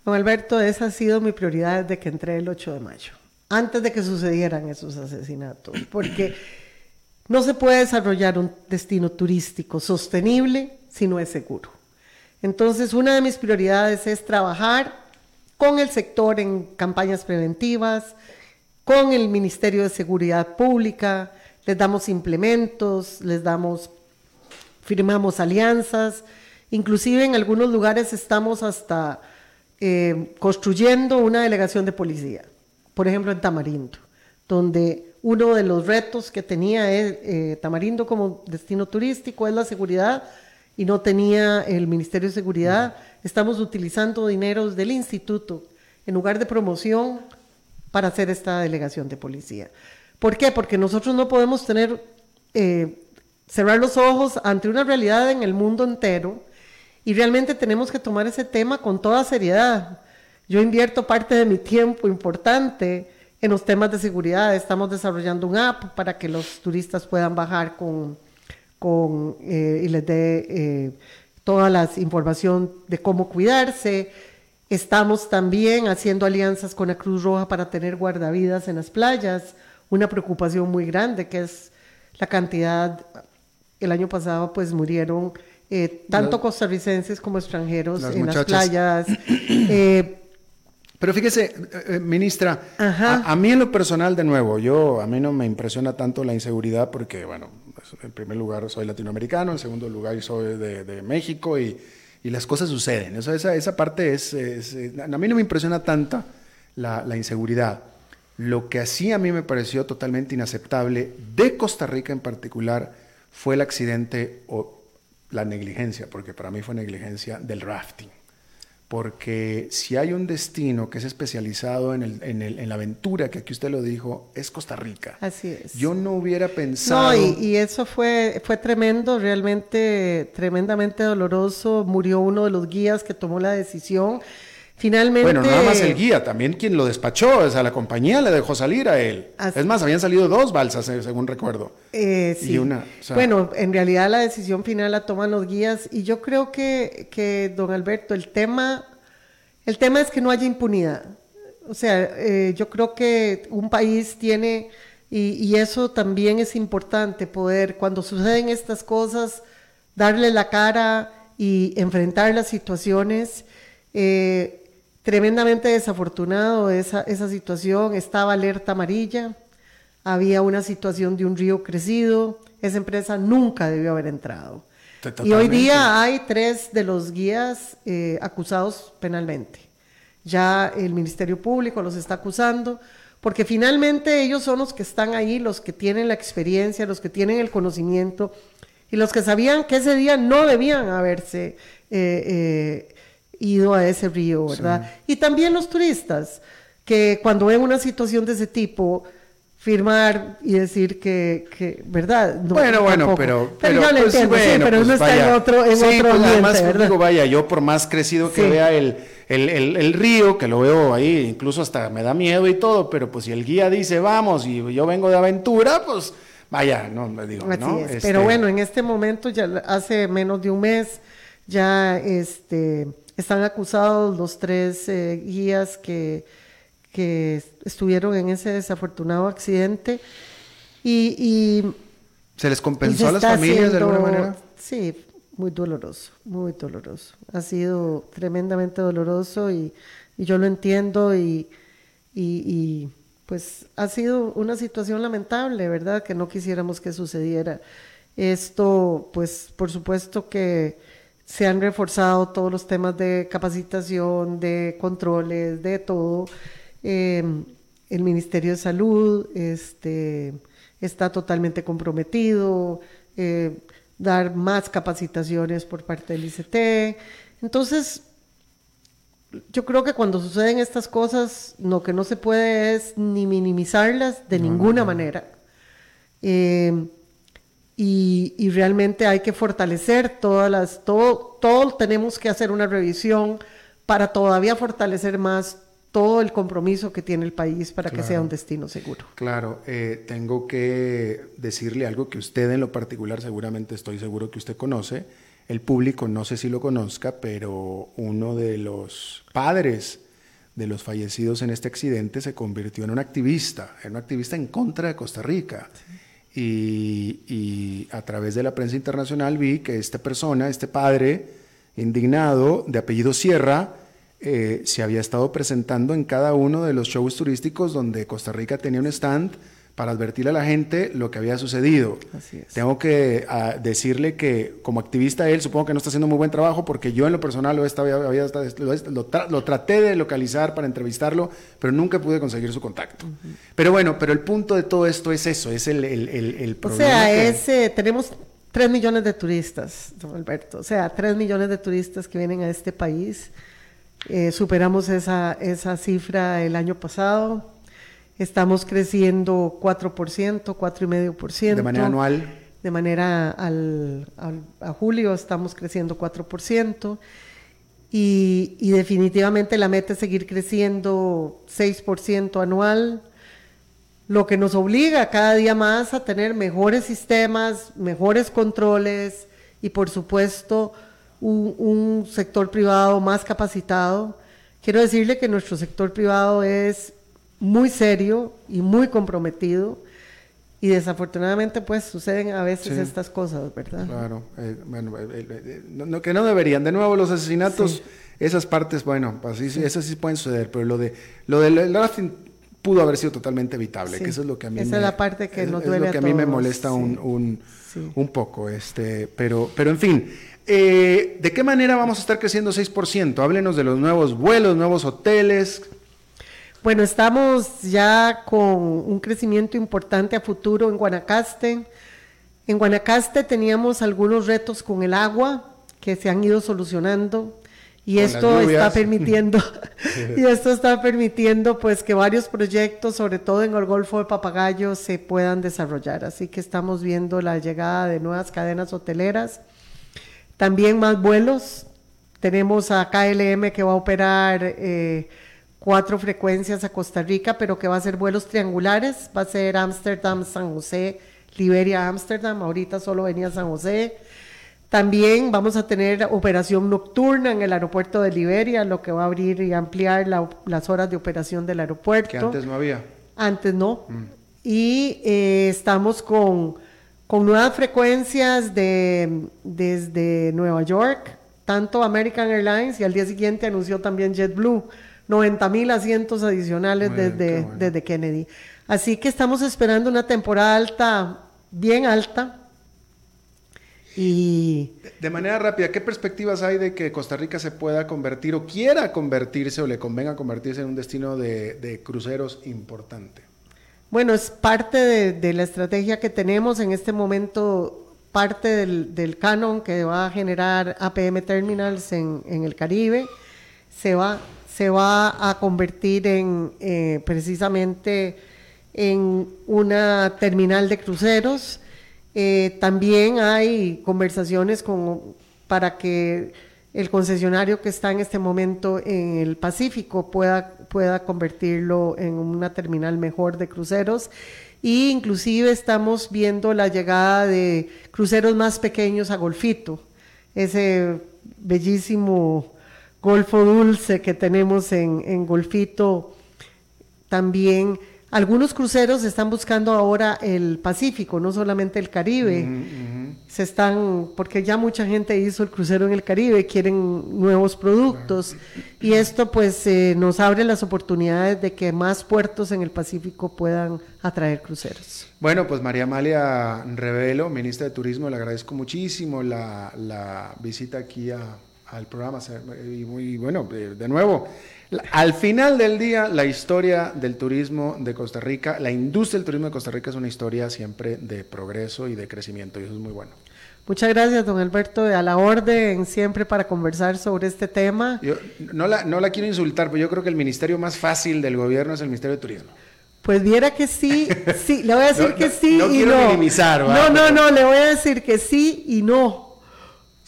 Don Alberto, esa ha sido mi prioridad desde que entré el 8 de mayo, antes de que sucedieran esos asesinatos, porque no se puede desarrollar un destino turístico sostenible si no es seguro. Entonces, una de mis prioridades es trabajar con el sector en campañas preventivas, con el Ministerio de Seguridad Pública, les damos implementos, les damos, firmamos alianzas, inclusive en algunos lugares estamos hasta eh, construyendo una delegación de policía, por ejemplo en Tamarindo, donde uno de los retos que tenía eh, Tamarindo como destino turístico es la seguridad y no tenía el Ministerio de Seguridad. Estamos utilizando dineros del instituto en lugar de promoción para hacer esta delegación de policía. ¿Por qué? Porque nosotros no podemos tener, eh, cerrar los ojos ante una realidad en el mundo entero y realmente tenemos que tomar ese tema con toda seriedad. Yo invierto parte de mi tiempo importante en los temas de seguridad. Estamos desarrollando un app para que los turistas puedan bajar con, con eh, y les dé eh, toda la información de cómo cuidarse. Estamos también haciendo alianzas con la Cruz Roja para tener guardavidas en las playas una preocupación muy grande, que es la cantidad, el año pasado pues murieron eh, tanto costarricenses como extranjeros en las playas. Eh, pero fíjese, eh, ministra, a, mí en lo personal, de nuevo, yo a mí no me impresiona tanto la inseguridad porque, bueno, pues, en primer lugar soy latinoamericano, en segundo lugar soy de, México y, las cosas suceden. esa, esa parte es, a mí no me impresiona tanta la, la inseguridad. Lo que así a mí me pareció totalmente inaceptable de Costa Rica en particular fue el accidente o la negligencia, porque para mí fue negligencia del rafting. Porque si hay un destino que es especializado en, el, en, la aventura, que aquí usted lo dijo, es Costa Rica. Así es. Yo no hubiera pensado... No, y, y eso fue, fue tremendo, realmente tremendamente doloroso. Murió uno de los guías que tomó la decisión Finalmente. Bueno, nada más el guía, también quien lo despachó, o sea, la compañía le dejó salir a él. Es más, habían salido dos balsas, eh, según recuerdo. Eh, sí. una, bueno, en realidad la decisión final la toman los guías y yo creo que, que don Alberto, el tema, el tema es que no haya impunidad. O sea, eh, yo creo que un país tiene, y, y, eso también es importante, poder, cuando suceden estas cosas, darle la cara y enfrentar las situaciones. Eh, Tremendamente desafortunado esa, esa situación, estaba alerta amarilla, había una situación de un río crecido, esa empresa nunca debió haber entrado. Y hoy día hay tres de los guías eh, acusados penalmente. Ya el Ministerio Público los está acusando, porque finalmente ellos son los que están ahí, los que tienen la experiencia, los que tienen el conocimiento y los que sabían que ese día no debían haberse eh, eh, ido a ese río, ¿verdad? Y también los turistas, que cuando ven una situación de ese tipo, firmar y decir que, que ¿verdad? bueno, bueno, pero, pero, le pues, entiendo, sí, pero uno está en otro, en sí, otro pues, además, digo, vaya, yo por más crecido que vea el, el, el, río, que lo veo ahí, incluso hasta me da miedo y todo, pero pues si el guía dice vamos y yo vengo de aventura, pues vaya, no me digo, ¿no? Este pero bueno, en este momento ya hace menos de un mes ya este están acusados los tres eh, guías que, que, estuvieron en ese desafortunado accidente. Y, ¿Se les compensó a las familias de alguna manera? Sí, muy doloroso, muy doloroso. Ha sido tremendamente doloroso y, yo lo entiendo y, y, pues ha sido una situación lamentable, ¿verdad? Que no quisiéramos que sucediera. Esto, pues por supuesto que se han reforzado todos los temas de capacitación, de controles, de todo. Em, el Ministerio de Salud este, está totalmente comprometido, eh, dar más capacitaciones por parte del ICT. Entonces, yo creo que cuando suceden estas cosas, lo que no se puede es ni minimizarlas de ninguna manera. Em, y, realmente hay que fortalecer todas las, todo, todo tenemos que hacer una revisión para todavía fortalecer más todo el compromiso que tiene el país para que sea un destino seguro. Claro, eh, tengo que decirle algo que usted en lo particular seguramente estoy seguro que usted conoce, el público no sé si lo conozca, pero uno de los padres de los fallecidos en este accidente se convirtió en un activista, en un activista en contra de Costa Rica. Y, a través de la prensa internacional vi que esta persona, este padre indignado de apellido Sierra, eh, se había estado presentando en cada uno de los shows turísticos donde Costa Rica tenía un stand para advertirle a la gente lo que había sucedido. Tengo que ah, decirle que como activista él supongo que no está haciendo muy buen trabajo porque yo en lo personal lo, estaba, había, lo, traté de localizar para entrevistarlo, pero nunca pude conseguir su contacto. Pero bueno, pero el punto de todo esto es eso, es el, el, el, problema. O sea, es, eh, tenemos 3 millones de turistas, don Alberto. O sea, 3 millones de turistas que vienen a este país. Eh, superamos esa, esa cifra el año pasado Estamos creciendo 4%, 4,5%. De manera anual. De manera al, a julio estamos creciendo 4%. Y, y, definitivamente la meta es seguir creciendo 6% anual, lo que nos obliga cada día más a tener mejores sistemas, mejores controles y por supuesto un, un sector privado más capacitado. Quiero decirle que nuestro sector privado es muy serio y muy comprometido. Y desafortunadamente, pues suceden a veces estas cosas, ¿verdad? Claro, eh, bueno, eh, eh, no, que no deberían. De nuevo, los asesinatos, esas partes, bueno, así, sí. esas sí pueden suceder, pero lo de lo del drafting pudo haber sido totalmente evitable, que eso es lo que a mí Esa me, es la parte que nos duele es lo que a, mí me molesta un, un, un, poco, este, pero, pero en fin. ¿De qué manera vamos a estar creciendo 6%? Háblenos de los nuevos vuelos, nuevos hoteles, bueno, estamos ya con un crecimiento importante a futuro en Guanacaste. En Guanacaste teníamos algunos retos con el agua que se han ido solucionando y esto está permitiendo y esto está permitiendo pues que varios proyectos, sobre todo en el Golfo de Papagayo, se puedan desarrollar. Así que estamos viendo la llegada de nuevas cadenas hoteleras, también más vuelos. Tenemos a KLM que va a operar eh, cuatro frecuencias a Costa Rica, pero que va a ser vuelos triangulares, va a ser Ámsterdam, San José, Liberia, Ámsterdam, ahorita solo venía San José. También vamos a tener operación nocturna en el aeropuerto de Liberia, lo que va a abrir y ampliar las horas de operación del aeropuerto. Que antes no había. Antes no. Mm. Y eh, estamos con, con nuevas frecuencias de, desde Nueva York, tanto American Airlines y al día siguiente anunció también JetBlue. 90 mil asientos adicionales desde, desde Kennedy. Así que estamos esperando una temporada alta, bien alta. Y de manera rápida, ¿qué perspectivas hay de que Costa Rica se pueda convertir o quiera convertirse o le convenga convertirse en un destino de, cruceros importante? Bueno, es parte de, la estrategia que tenemos en este momento, parte del, canon que va a generar APM Terminals en, en el Caribe, se va se va a convertir en eh, precisamente en una terminal de cruceros. Eh, también hay conversaciones con, para que el concesionario que está en este momento en el Pacífico pueda, pueda convertirlo en una terminal mejor de cruceros. E inclusive estamos viendo la llegada de cruceros más pequeños a Golfito, ese bellísimo Golfo Dulce que tenemos en, Golfito también. Algunos cruceros están buscando ahora el Pacífico, no solamente el Caribe. se están, porque ya mucha gente hizo el crucero en el Caribe, quieren nuevos productos y esto pues eh, nos abre las oportunidades de que más puertos en el Pacífico puedan atraer cruceros. Bueno, pues María Amalia Revelo, ministra de Turismo, le agradezco muchísimo la, visita aquí al programa y muy bueno, de nuevo. Al final del día, la historia del turismo de Costa Rica, la industria del turismo de Costa Rica es una historia siempre de progreso y de crecimiento y eso es muy bueno. Muchas gracias, don Alberto, a la orden siempre para conversar sobre este tema. Yo no la, no la quiero insultar, pero yo creo que el ministerio más fácil del gobierno es el Ministerio de Turismo. Pues viera que sí, sí, le voy a decir que sí no y quiero no. minimizar, No, no, no, le voy a decir que sí y no.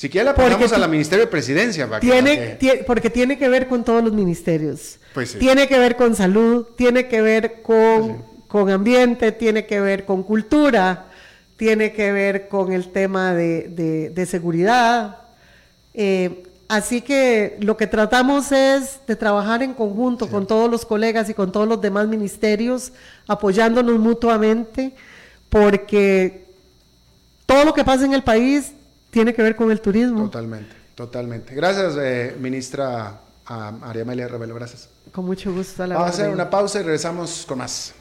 Si quiere la ponemos a la Ministerio de Presidencia. Para tiene, porque tiene que ver con todos los ministerios. Pues tiene que ver con salud, tiene que ver con, con ambiente, tiene que ver con cultura, tiene que ver con el tema de, de, seguridad. Eh, así que lo que tratamos es de trabajar en conjunto con todos los colegas y con todos los demás ministerios, apoyándonos mutuamente, porque todo lo que pasa en el país tiene que ver con el turismo. Totalmente, totalmente. Gracias, eh, ministra María Amelia Revelo, gracias. Con mucho gusto. Vamos a hacer una pausa y regresamos con más.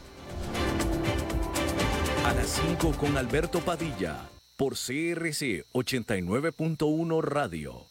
A las 5 con Alberto Padilla, por CRC 89.1 Radio.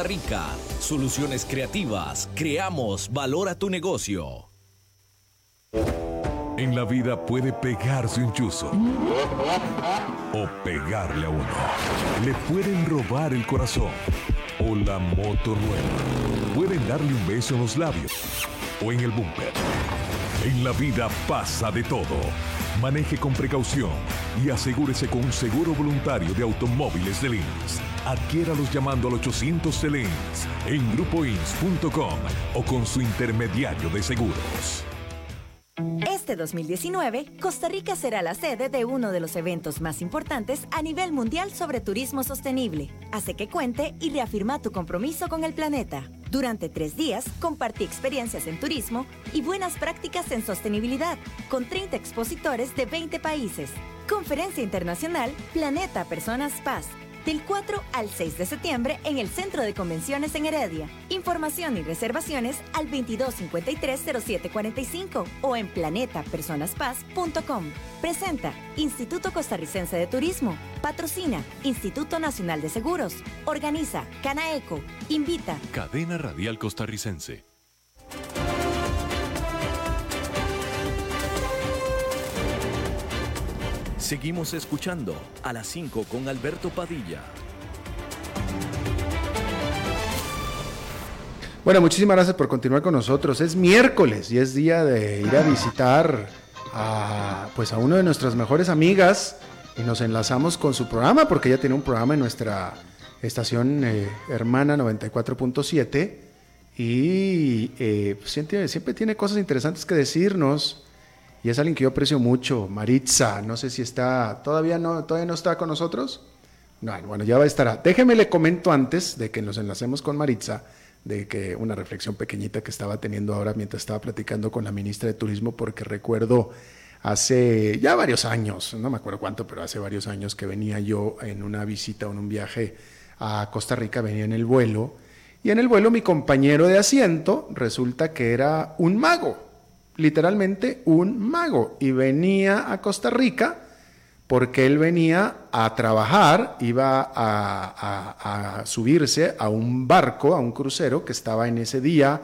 Rica. Soluciones creativas. Creamos valor a tu negocio. En la vida puede pegarse un chuzo o pegarle a uno. Le pueden robar el corazón o la moto nueva. Pueden darle un beso en los labios o en el bumper. En la vida pasa de todo. Maneje con precaución y asegúrese con un seguro voluntario de automóviles de Lins. Adquiéralos llamando al 800 de Lins en grupoins.com o con su intermediario de seguros. Este 2019, Costa Rica será la sede de uno de los eventos más importantes a nivel mundial sobre turismo sostenible. Hace que cuente y reafirma tu compromiso con el planeta. Durante tres días, compartí experiencias en turismo y buenas prácticas en sostenibilidad, con 30 expositores de 20 países. Conferencia Internacional Planeta Personas Paz del 4 al 6 de septiembre en el Centro de Convenciones en Heredia. Información y reservaciones al 2253-0745 o en planetapersonaspaz.com. Presenta Instituto Costarricense de Turismo. Patrocina Instituto Nacional de Seguros. Organiza Canaeco. Invita Cadena Radial Costarricense. Seguimos escuchando a las 5 con Alberto Padilla. Bueno, muchísimas gracias por continuar con nosotros. Es miércoles y es día de ir a visitar a, pues a una de nuestras mejores amigas y nos enlazamos con su programa porque ella tiene un programa en nuestra estación eh, hermana 94.7 y eh, siempre, siempre tiene cosas interesantes que decirnos y es alguien que yo aprecio mucho, Maritza. No sé si está, todavía no, todavía no está con nosotros. No, bueno, ya va a estar. Déjeme le comento antes de que nos enlacemos con Maritza, de que una reflexión pequeñita que estaba teniendo ahora mientras estaba platicando con la ministra de Turismo, porque recuerdo hace ya varios años, no me acuerdo cuánto, pero hace varios años que venía yo en una visita o en un viaje a Costa Rica, venía en el vuelo, y en el vuelo mi compañero de asiento resulta que era un mago literalmente un mago y venía a Costa Rica porque él venía a trabajar, iba a, subirse a un barco, a un crucero que estaba en ese día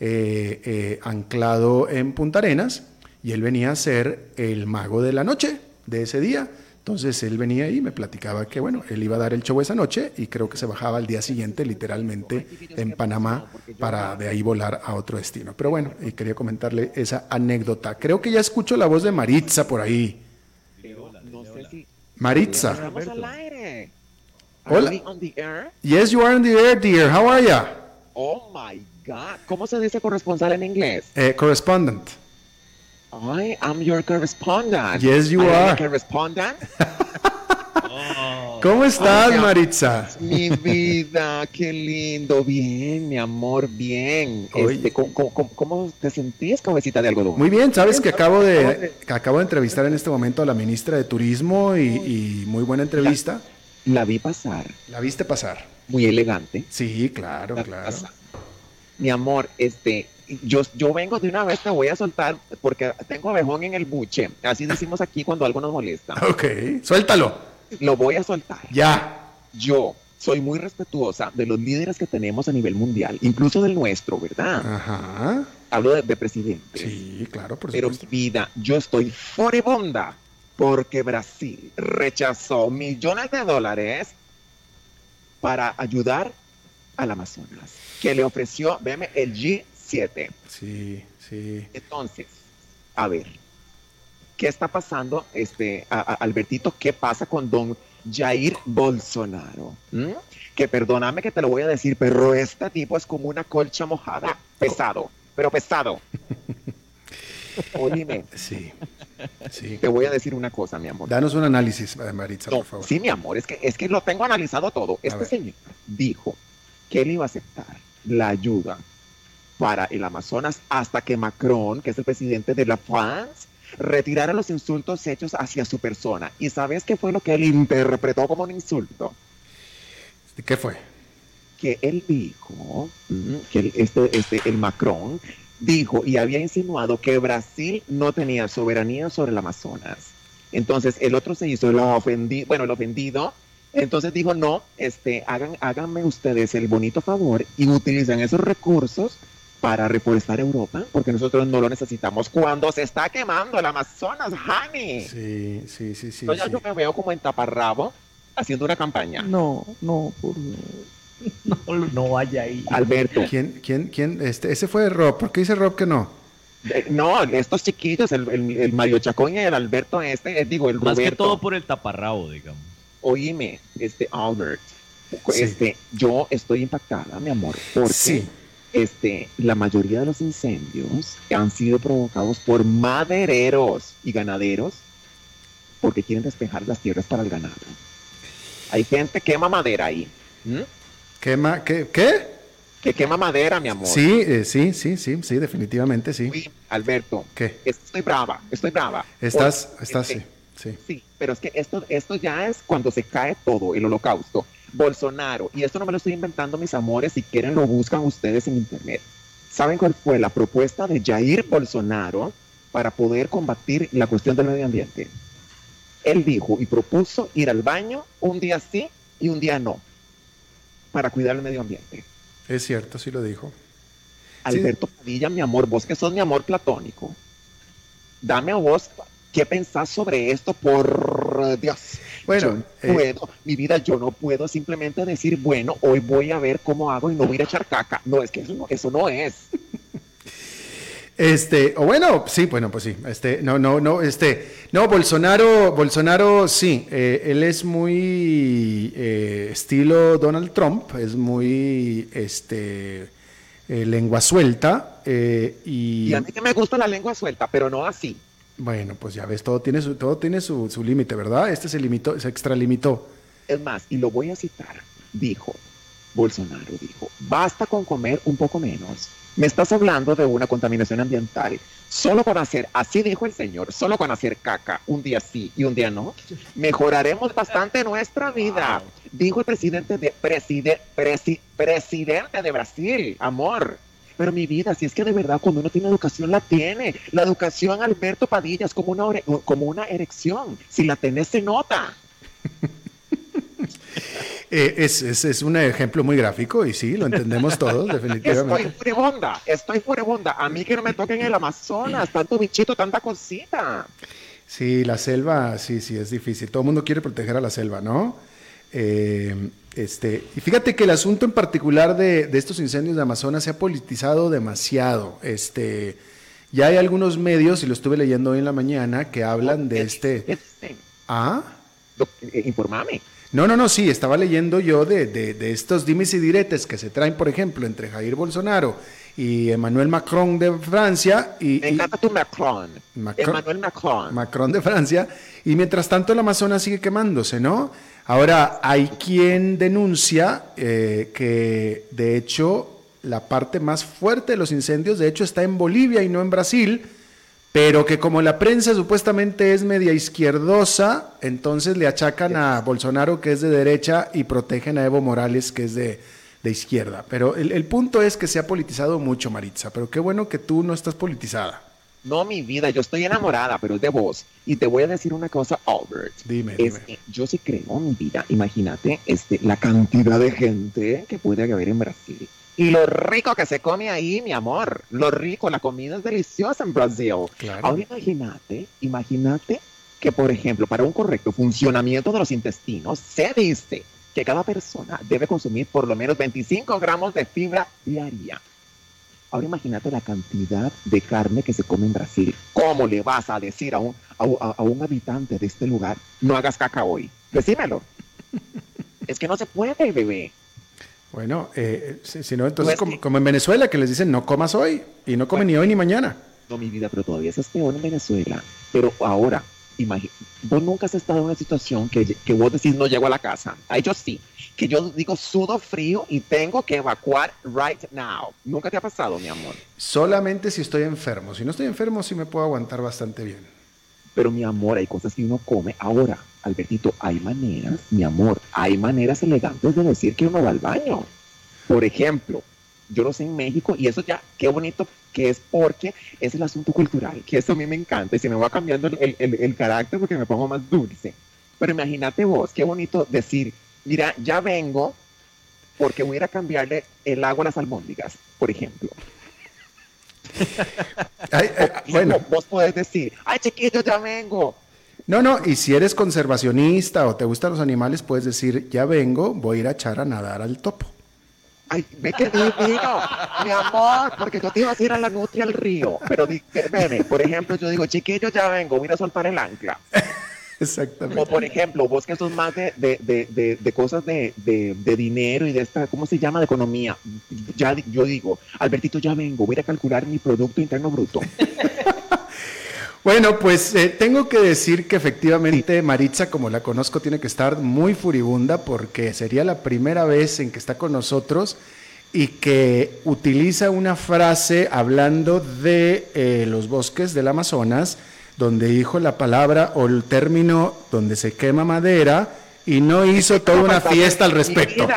eh, eh, anclado en Punta Arenas y él venía a ser el mago de la noche de ese día. Entonces él venía y me platicaba que, bueno, él iba a dar el show esa noche y creo que se bajaba al día siguiente, literalmente, en Panamá para de ahí volar a otro destino. Pero bueno, y quería comentarle esa anécdota. Creo que ya escucho la voz de Maritza por ahí. Maritza. Hola. Are we on the air? Yes, you are in the air, dear. How are ya? Oh my God. ¿Cómo se dice corresponsal en inglés? Eh, correspondent. I am your correspondent. Yes, you I are. correspondent. ¿Cómo estás. Maritza? mi vida, qué lindo. Bien, mi amor, bien. Este, ¿cómo, cómo- cómo- cómo te sentís, cabecita de algodón? Muy bien, sabes que acabo de, que acabo de entrevistar en este momento a la ministra de Turismo y, y muy buena entrevista. La vi pasar. ¿La viste pasar? Muy elegante. Sí, claro, La claro. pasar. Mi amor, este, yo, yo vengo de una vez, te voy a soltar porque tengo abejón en el buche. Así decimos aquí cuando algo nos molesta. Ok, suéltalo. Lo voy a soltar. Ya. Yo soy muy respetuosa de los líderes que tenemos a nivel mundial, incluso del nuestro, ¿verdad? Ajá. Hablo de, de presidentes. Sí, claro, por Pero supuesto. vida, yo estoy furibunda porque Brasil rechazó millones de dólares para ayudar al Amazonas, que le ofreció, veme, el G7. Sí, sí. Entonces, a ver, ¿qué está pasando, este, a- a- Albertito? ¿Qué pasa con don Jair Bolsonaro? ¿Mm? Que perdóname que te lo voy a decir, pero este tipo es como una colcha mojada, pesado, pero pesado. Oíme, Sí. Sí. te voy a decir una cosa, mi amor. Danos un análisis, eh, Maritza, No, por favor. sí, mi amor, es que, es que lo tengo analizado todo. Este señor dijo que él iba a aceptar la ayuda para el Amazonas hasta que Macron, que es el presidente de la France, retirara los insultos hechos hacia su persona. ¿Y sabes qué fue lo que él interpretó como un insulto? ¿Qué fue? que él dijo, mm, que este, este, el Macron dijo y había insinuado que Brasil no tenía soberanía sobre el Amazonas. Entonces el otro se hizo el ofendido, bueno, el ofendido, entonces dijo, no, este, hagan, háganme ustedes el bonito favor y utilicen esos recursos para reforestar Europa, porque nosotros no lo necesitamos cuando se está quemando el Amazonas, honey. Sí, sí, sí, sí. Entonces sí. yo me veo como en taparrabo haciendo una campaña. No, no, por No, no vaya ahí. Alberto, ¿Quién, quién, quién? Este, ese fue Rob. ¿Por qué dice Rob que no? Eh, No, estos chiquillos, el, el- el Mario Chacón y el Alberto este, eh, digo, el Más que todo por el taparrabo, digamos. Oíme, este Albert, Sí. este, yo estoy impactada, mi amor, porque Sí. Este, la mayoría de los incendios han sido provocados por madereros y ganaderos porque quieren despejar las tierras para el ganado. Hay gente que quema madera ahí. ¿Quema? ¿Qué? ¿Qué? Que quema madera, mi amor. Sí, eh, sí, sí, sí, sí, definitivamente sí. Uy, Alberto, ¿Qué? estoy brava, estoy brava. Estás, estás, sí, este, sí. Sí, pero es que esto, esto ya es cuando se cae todo, el holocausto. Bolsonaro, y esto no me lo estoy inventando, mis amores, si quieren lo buscan ustedes en internet. ¿Saben cuál fue la propuesta de Jair Bolsonaro para poder combatir la cuestión del medio ambiente? Él dijo y propuso ir al baño un día sí y un día no, para cuidar el medio ambiente. Es cierto, sí lo dijo. Alberto Padilla, mi amor, vos que sos mi amor platónico, dame a vos qué pensás sobre esto, por Dios. Bueno, yo no eh, mi vida, yo no puedo simplemente decir, bueno, hoy voy a ver cómo hago y no voy a ir a echar caca. No, es que eso no, eso no es. Este, o bueno, sí, bueno, pues sí. Este, no, no, no, este, no, Bolsonaro, Bolsonaro, sí, eh, él es muy eh, estilo Donald Trump, es muy, este, eh, lengua suelta y, Y a mí que me gusta la lengua suelta, pero no así. Bueno, pues ya ves, todo tiene su, todo tiene su, su límite, ¿verdad? Este se limitó, se extralimitó. Es más, y lo voy a citar, dijo, Bolsonaro dijo, basta con comer un poco menos. Me estás hablando de una contaminación ambiental. Solo con hacer, así dijo el señor, solo con hacer caca un día sí y un día no, mejoraremos bastante nuestra vida. Dijo el presidente de preside- presi- presidente de Brasil, amor. Pero mi vida, si es que de verdad cuando uno tiene educación la tiene. La educación, Alberto Padilla, es como una, ore- como una erección. Si la tenés, se nota. Eh, es, es, es un ejemplo muy gráfico y sí, lo entendemos todos, Estoy definitivamente. furibunda, estoy furibunda. A mí que no me toquen el Amazonas, tanto bichito, tanta cosita. Sí, la selva, sí, sí, es difícil. Todo el mundo quiere proteger a la selva, ¿no? Eh, este, y fíjate que el asunto en particular de, de estos incendios de Amazonas se ha politizado demasiado. Este, ya hay algunos medios, y lo estuve leyendo hoy en la mañana, que hablan de ¿Qué este... dicen? Ah, eh, Informame. No, no, no, sí, estaba leyendo yo de, de, de estos dimes y diretes que se traen, por ejemplo, entre Jair Bolsonaro y Emmanuel Macron de Francia. Y, Me y- encanta tu Macron. Macron. Emmanuel Macron. Macron de Francia, y mientras tanto el Amazonas sigue quemándose, ¿no? Ahora, hay quien denuncia eh, que de hecho la parte más fuerte de los incendios, de hecho, está en Bolivia y no en Brasil, pero que como la prensa supuestamente es media izquierdosa, entonces le achacan a Bolsonaro que es de derecha y protegen a Evo Morales que es de, de izquierda. Pero el, el punto es que se ha politizado mucho, Maritza, pero qué bueno que tú no estás politizada. No, mi vida, yo estoy enamorada, pero es de vos. Y te voy a decir una cosa, Albert. Dime, Es dime. que yo sí creo, mi vida. Imagínate este, la cantidad de gente que puede haber en Brasil. Y lo rico que se come ahí, mi amor. Lo rico, la comida es deliciosa en Brasil. Claro. Ahora imagínate, imagínate que, por ejemplo, para un correcto funcionamiento de los intestinos, se dice que cada persona debe consumir por lo menos 25 gramos de fibra diaria. Ahora imagínate la cantidad de carne que se come en Brasil. ¿Cómo le vas a decir a un, a, un habitante de este lugar, no hagas caca hoy? Decímelo. es que no se puede, bebé. Bueno, eh, si, si no, entonces Pues como, en Venezuela que les dicen no comas hoy y no comen ni hoy ni mañana. No, mi vida, pero todavía eso es peor en Venezuela. Pero ahora, imagínate, vos nunca has estado en una situación que, que vos decís no llego a la casa. Ay, yo sí. Que yo digo sudo frío y tengo que evacuar right now. Nunca te ha pasado, mi amor. Solamente si estoy enfermo. Si no estoy enfermo, sí me puedo aguantar bastante bien. Pero mi amor, hay cosas que uno come. Ahora, Albertito, hay maneras, mi amor, hay maneras elegantes de decir que uno va al baño. Por ejemplo, yo lo sé en México y eso ya, qué bonito que es porque es el asunto cultural, que eso a mí me encanta y se me va cambiando el- el- el carácter porque me pongo más dulce. Pero imagínate vos, qué bonito decir, mira, ya vengo porque voy a ir a cambiarle el agua a las albóndigas, por ejemplo. Ay, eh, O, bueno, vos podés decir, ay chiquillo, ya vengo. no, no, y si eres conservacionista o te gustan los animales, puedes decir, ya vengo, voy a ir a echar a nadar al topo. Ay, ve que divino, mi amor, porque yo te iba a ir a la nutria al río. Pero di- veme, por ejemplo, yo digo, chiquillo, ya vengo, voy a soltar el ancla. O Exactamente. por ejemplo, vos que sos más de, de, de, de, cosas de, dinero y de esta, ¿cómo se llama? De economía. Ya yo digo, Albertito, ya vengo, voy a calcular mi Producto Interno Bruto. Bueno, pues eh, tengo que decir que efectivamente Maritza, como la conozco, tiene que estar muy furibunda porque sería la primera vez en que está con nosotros y que utiliza una frase hablando de eh, los bosques del Amazonas, donde dijo la palabra o el término donde se quema madera y no hizo toda una fiesta al respecto.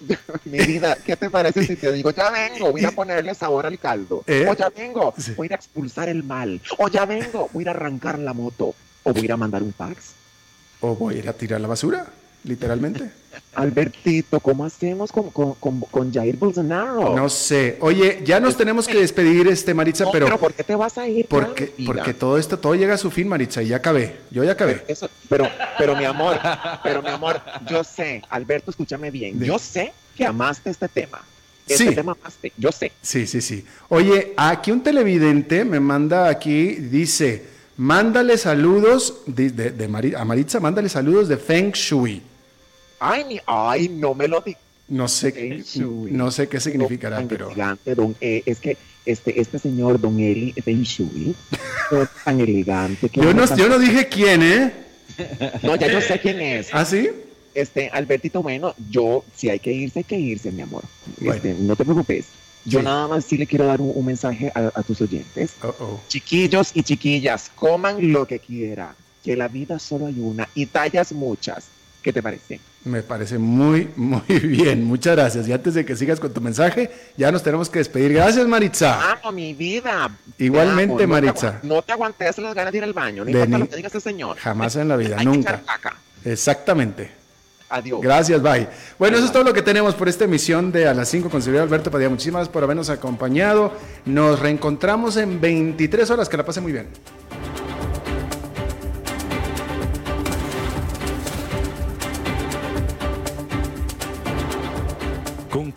Mi vida, ¿qué te parece si te digo, ya vengo, voy a ponerle sabor al caldo? ¿Eh? O ya vengo, voy a ir a expulsar el mal. O ya vengo, voy a arrancar la moto. O voy a mandar un fax. O voy a ir a tirar la basura, literalmente. Albertito, ¿cómo hacemos con, con, con, con Jair Bolsonaro? No sé. Oye, ya nos tenemos que despedir, este Maritza, No, pero... ¿por qué te vas a ir? Porque, porque todo esto, todo llega a su fin, Maritza, y ya acabé. Yo ya acabé. Eso, pero, pero mi amor, pero mi amor, yo sé, Alberto, escúchame bien, De- yo sé que amaste este tema. Este Sí. tema amaste, yo sé. Sí, sí, sí. Oye, aquí un televidente me manda aquí, dice, mándale saludos de, de- de a Maritza, mándale saludos de Feng Shui. Ay, mi, ay, no me lo digas. No sé, no sé qué significará, pero... elegante, don, eh, es que este, este señor, don Eli Shui, es tan elegante. que Yo no, tan- yo no dije quién, ¿eh? No, ya yo sé quién es. ¿Ah, sí? Este, Albertito, bueno, yo, si hay que irse, hay que irse, mi amor. Bueno. Este, no te preocupes. Yo Sí. nada más sí le quiero dar un, un mensaje a, a tus oyentes. Oh, oh. Chiquillos y chiquillas, coman lo que quieran, que la vida solo hay una y tallas muchas. ¿Qué te parece? Me parece muy, muy bien. Muchas gracias. Y antes de que sigas con tu mensaje, ya nos tenemos que despedir. Gracias, Maritza. Amo mi vida. Te Igualmente, amo. No te Maritza. No te aguantes las ganas de ir al baño, no importa ni- lo que diga ese señor. Jamás en la vida, Hay que nunca. caca. Exactamente. Adiós. Gracias, bye. Bueno, eso es todo lo que tenemos por esta emisión de A las 5 con Silvio Alberto Padilla. Muchísimas gracias por habernos acompañado. Nos reencontramos en 23 horas. Que la pase muy bien.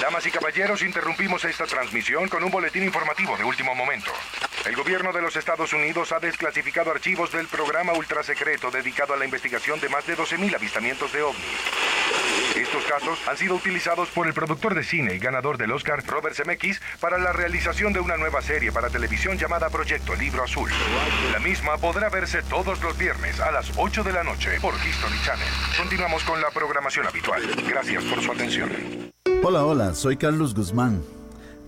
Damas y caballeros, interrumpimos esta transmisión con un boletín informativo de último momento. El gobierno de los Estados Unidos ha desclasificado archivos del programa ultrasecreto dedicado a la investigación de más de 12.000 avistamientos de ovnis. Estos casos han sido utilizados por el productor de cine y ganador del Oscar, Robert Zemeckis, para la realización de una nueva serie para televisión llamada Proyecto Libro Azul. La misma podrá verse todos los viernes a las 8 de la noche por History Channel. Continuamos con la programación habitual. Gracias por su atención. Hola, hola, soy Carlos Guzmán.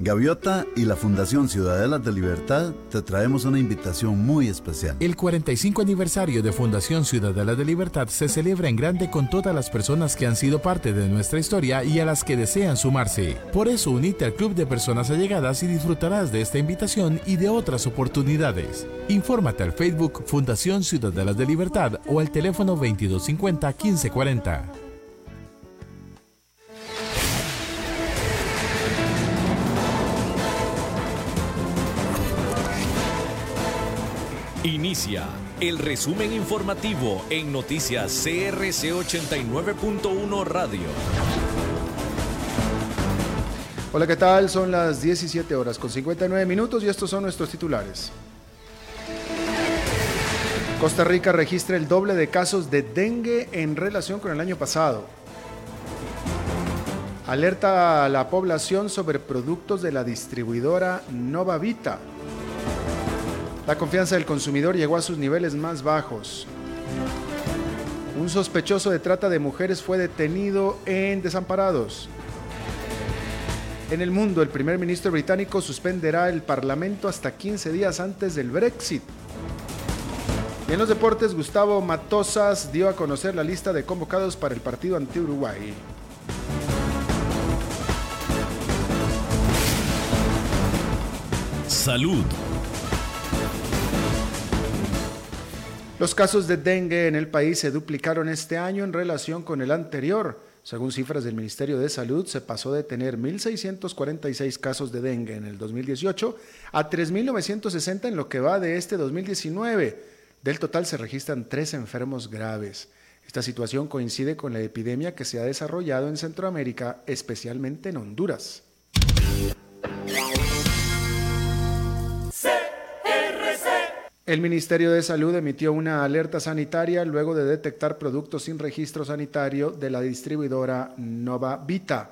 Gaviota y la Fundación Ciudadela de Libertad te traemos una invitación muy especial. El 45 aniversario de Fundación Ciudadela de Libertad se celebra en grande con todas las personas que han sido parte de nuestra historia y a las que desean sumarse. Por eso unite al Club de Personas Allegadas y disfrutarás de esta invitación y de otras oportunidades. Infórmate al Facebook Fundación Ciudadela de Libertad o al teléfono 2250 1540. Inicia el resumen informativo en noticias CRC 89.1 Radio. Hola, ¿qué tal? Son las 17 horas con 59 minutos y estos son nuestros titulares. Costa Rica registra el doble de casos de dengue en relación con el año pasado. Alerta a la población sobre productos de la distribuidora Nova Vita. La confianza del consumidor llegó a sus niveles más bajos. Un sospechoso de trata de mujeres fue detenido en Desamparados. En el mundo, el primer ministro británico suspenderá el Parlamento hasta 15 días antes del Brexit. Y en los deportes, Gustavo Matosas dio a conocer la lista de convocados para el partido ante Uruguay. Salud. Los casos de dengue en el país se duplicaron este año en relación con el anterior. Según cifras del Ministerio de Salud, se pasó de tener 1.646 casos de dengue en el 2018 a 3.960 en lo que va de este 2019. Del total se registran tres enfermos graves. Esta situación coincide con la epidemia que se ha desarrollado en Centroamérica, especialmente en Honduras. El Ministerio de Salud emitió una alerta sanitaria luego de detectar productos sin registro sanitario de la distribuidora Nova Vita.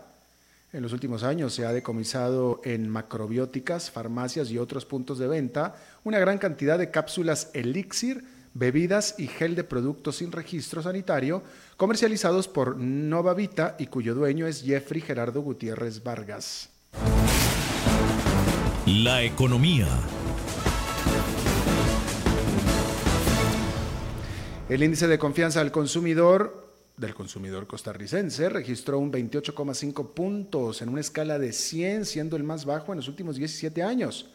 En los últimos años se ha decomisado en macrobióticas, farmacias y otros puntos de venta una gran cantidad de cápsulas elixir, bebidas y gel de productos sin registro sanitario comercializados por Nova Vita y cuyo dueño es Jeffrey Gerardo Gutiérrez Vargas. La economía. El índice de confianza del consumidor del consumidor costarricense registró un 28,5 puntos en una escala de 100, siendo el más bajo en los últimos 17 años.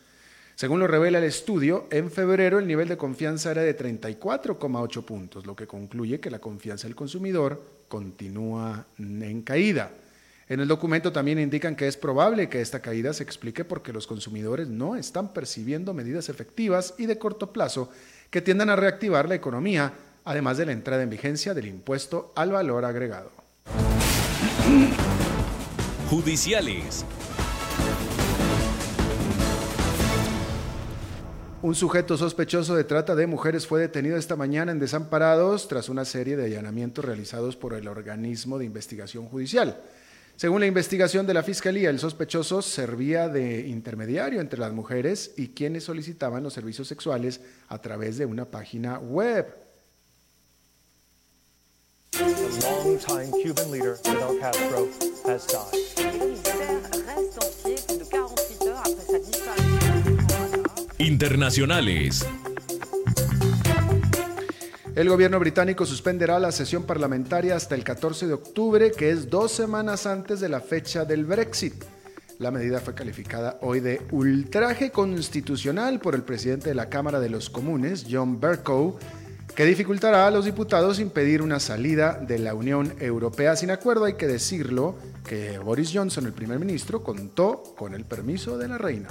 Según lo revela el estudio, en febrero el nivel de confianza era de 34,8 puntos, lo que concluye que la confianza del consumidor continúa en caída. En el documento también indican que es probable que esta caída se explique porque los consumidores no están percibiendo medidas efectivas y de corto plazo que tiendan a reactivar la economía además de la entrada en vigencia del impuesto al valor agregado. Judiciales. Un sujeto sospechoso de trata de mujeres fue detenido esta mañana en Desamparados tras una serie de allanamientos realizados por el organismo de investigación judicial. Según la investigación de la Fiscalía, el sospechoso servía de intermediario entre las mujeres y quienes solicitaban los servicios sexuales a través de una página web. The longtime Cuban leader, Fidel Castro, has died. Internacionales. El gobierno británico suspenderá la sesión parlamentaria hasta el 14 de octubre, que es dos semanas antes de la fecha del Brexit. La medida fue calificada hoy de ultraje constitucional por el presidente de la Cámara de los Comunes, John Bercow, que dificultará a los diputados impedir una salida de la Unión Europea sin acuerdo. Hay que decirlo que Boris Johnson, el primer ministro, contó con el permiso de la reina.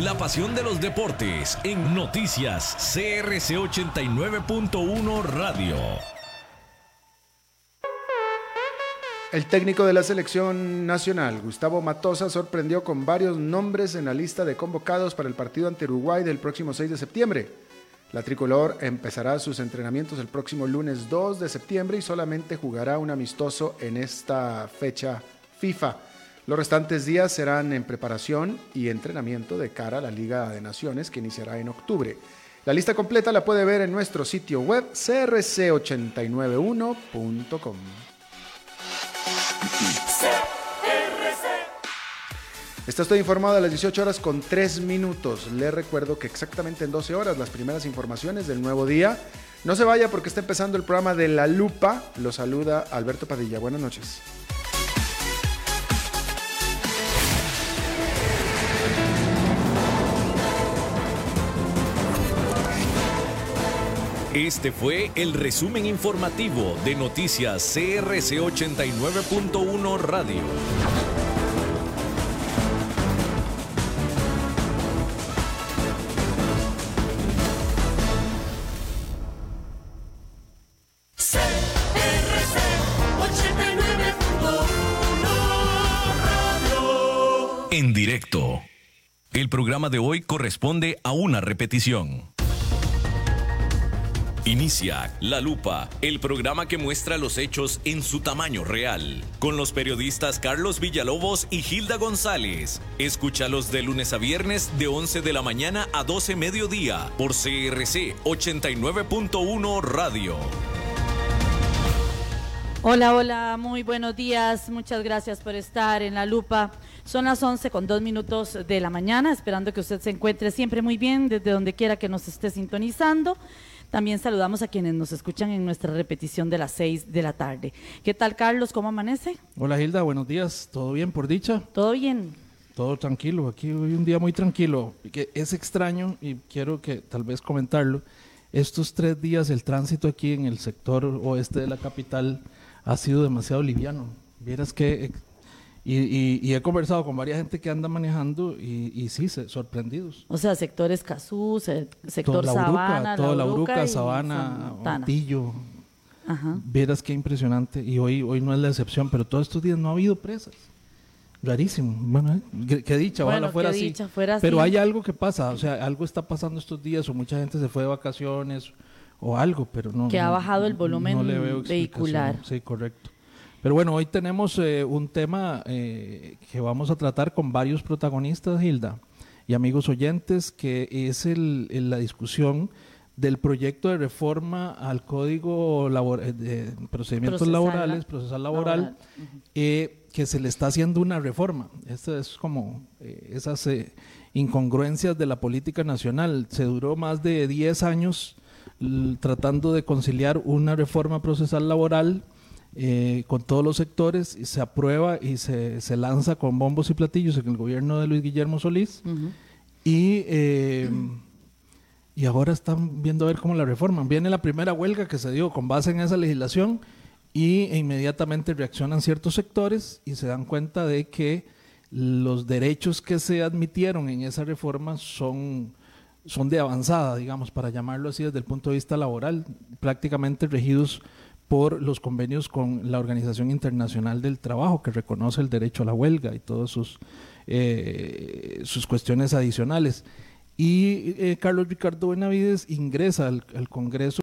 La pasión de los deportes en noticias CRC 89.1 Radio. El técnico de la selección nacional, Gustavo Matosa, sorprendió con varios nombres en la lista de convocados para el partido ante Uruguay del próximo 6 de septiembre. La tricolor empezará sus entrenamientos el próximo lunes 2 de septiembre y solamente jugará un amistoso en esta fecha FIFA. Los restantes días serán en preparación y entrenamiento de cara a la Liga de Naciones que iniciará en octubre. La lista completa la puede ver en nuestro sitio web crc891.com. Está estoy informado a las 18 horas con 3 minutos. Le recuerdo que exactamente en 12 horas las primeras informaciones del nuevo día. No se vaya porque está empezando el programa de La Lupa. Lo saluda Alberto Padilla. Buenas noches. Este fue el resumen informativo de Noticias CRC 89.1 Radio. En directo. El programa de hoy corresponde a una repetición. Inicia La Lupa, el programa que muestra los hechos en su tamaño real, con los periodistas Carlos Villalobos y Gilda González. Escúchalos de lunes a viernes de 11 de la mañana a 12 mediodía por CRC 89.1 Radio. Hola, hola, muy buenos días. Muchas gracias por estar en La Lupa. Son las 11 con dos minutos de la mañana, esperando que usted se encuentre siempre muy bien desde donde quiera que nos esté sintonizando. También saludamos a quienes nos escuchan en nuestra repetición de las 6 de la tarde. ¿Qué tal, Carlos? ¿Cómo amanece? Hola, Hilda. Buenos días. ¿Todo bien por dicha? Todo bien. Todo tranquilo. Aquí hoy un día muy tranquilo. Que es extraño y quiero que tal vez comentarlo. Estos tres días el tránsito aquí en el sector oeste de la capital ha sido demasiado liviano. Vieras que y, y, y, he conversado con varias gente que anda manejando y, y sí, se, sorprendidos. O sea, sectores Cazú, se, sector Sabana, toda la Uruca, Sabana. Montillo. Ajá. Vieras qué impresionante. Y hoy, hoy no es la excepción, pero todos estos días no ha habido presas. Rarísimo. Bueno, eh, qué, dicha, ojalá Bueno, fuera, qué así. dicha, fuera Pero así. hay algo que pasa, o sea, algo está pasando estos días, o mucha gente se fue de vacaciones, o algo, pero no. Que ha no- bajado el volumen no vehicular. Sí, correcto. Pero bueno, hoy tenemos eh, un tema eh, que vamos a tratar con varios protagonistas, Hilda, y amigos oyentes, que es el, el- la discusión del proyecto de reforma al Código labor- eh, de Procedimientos Procesal, Laborales. Procesal Laboral, Laboral, eh, que se le está haciendo una reforma. Esto es como eh, esas eh, incongruencias de la política nacional. Se duró más de 10 años tratando de conciliar una reforma procesal laboral eh, con todos los sectores y se aprueba y se, se lanza con bombos y platillos en el gobierno de Luis Guillermo Solís y, eh, y ahora están viendo a ver cómo la reforman. Viene la primera huelga que se dio con base en esa legislación y e inmediatamente reaccionan ciertos sectores y se dan cuenta de que los derechos que se admitieron en esa reforma son, son de avanzada, digamos, para llamarlo así desde el punto de vista laboral, prácticamente regidos por los convenios con la Organización Internacional del Trabajo, que reconoce el derecho a la huelga y todas sus, eh, sus cuestiones adicionales. Y eh, Carlos Ricardo Benavides ingresa al, al Congreso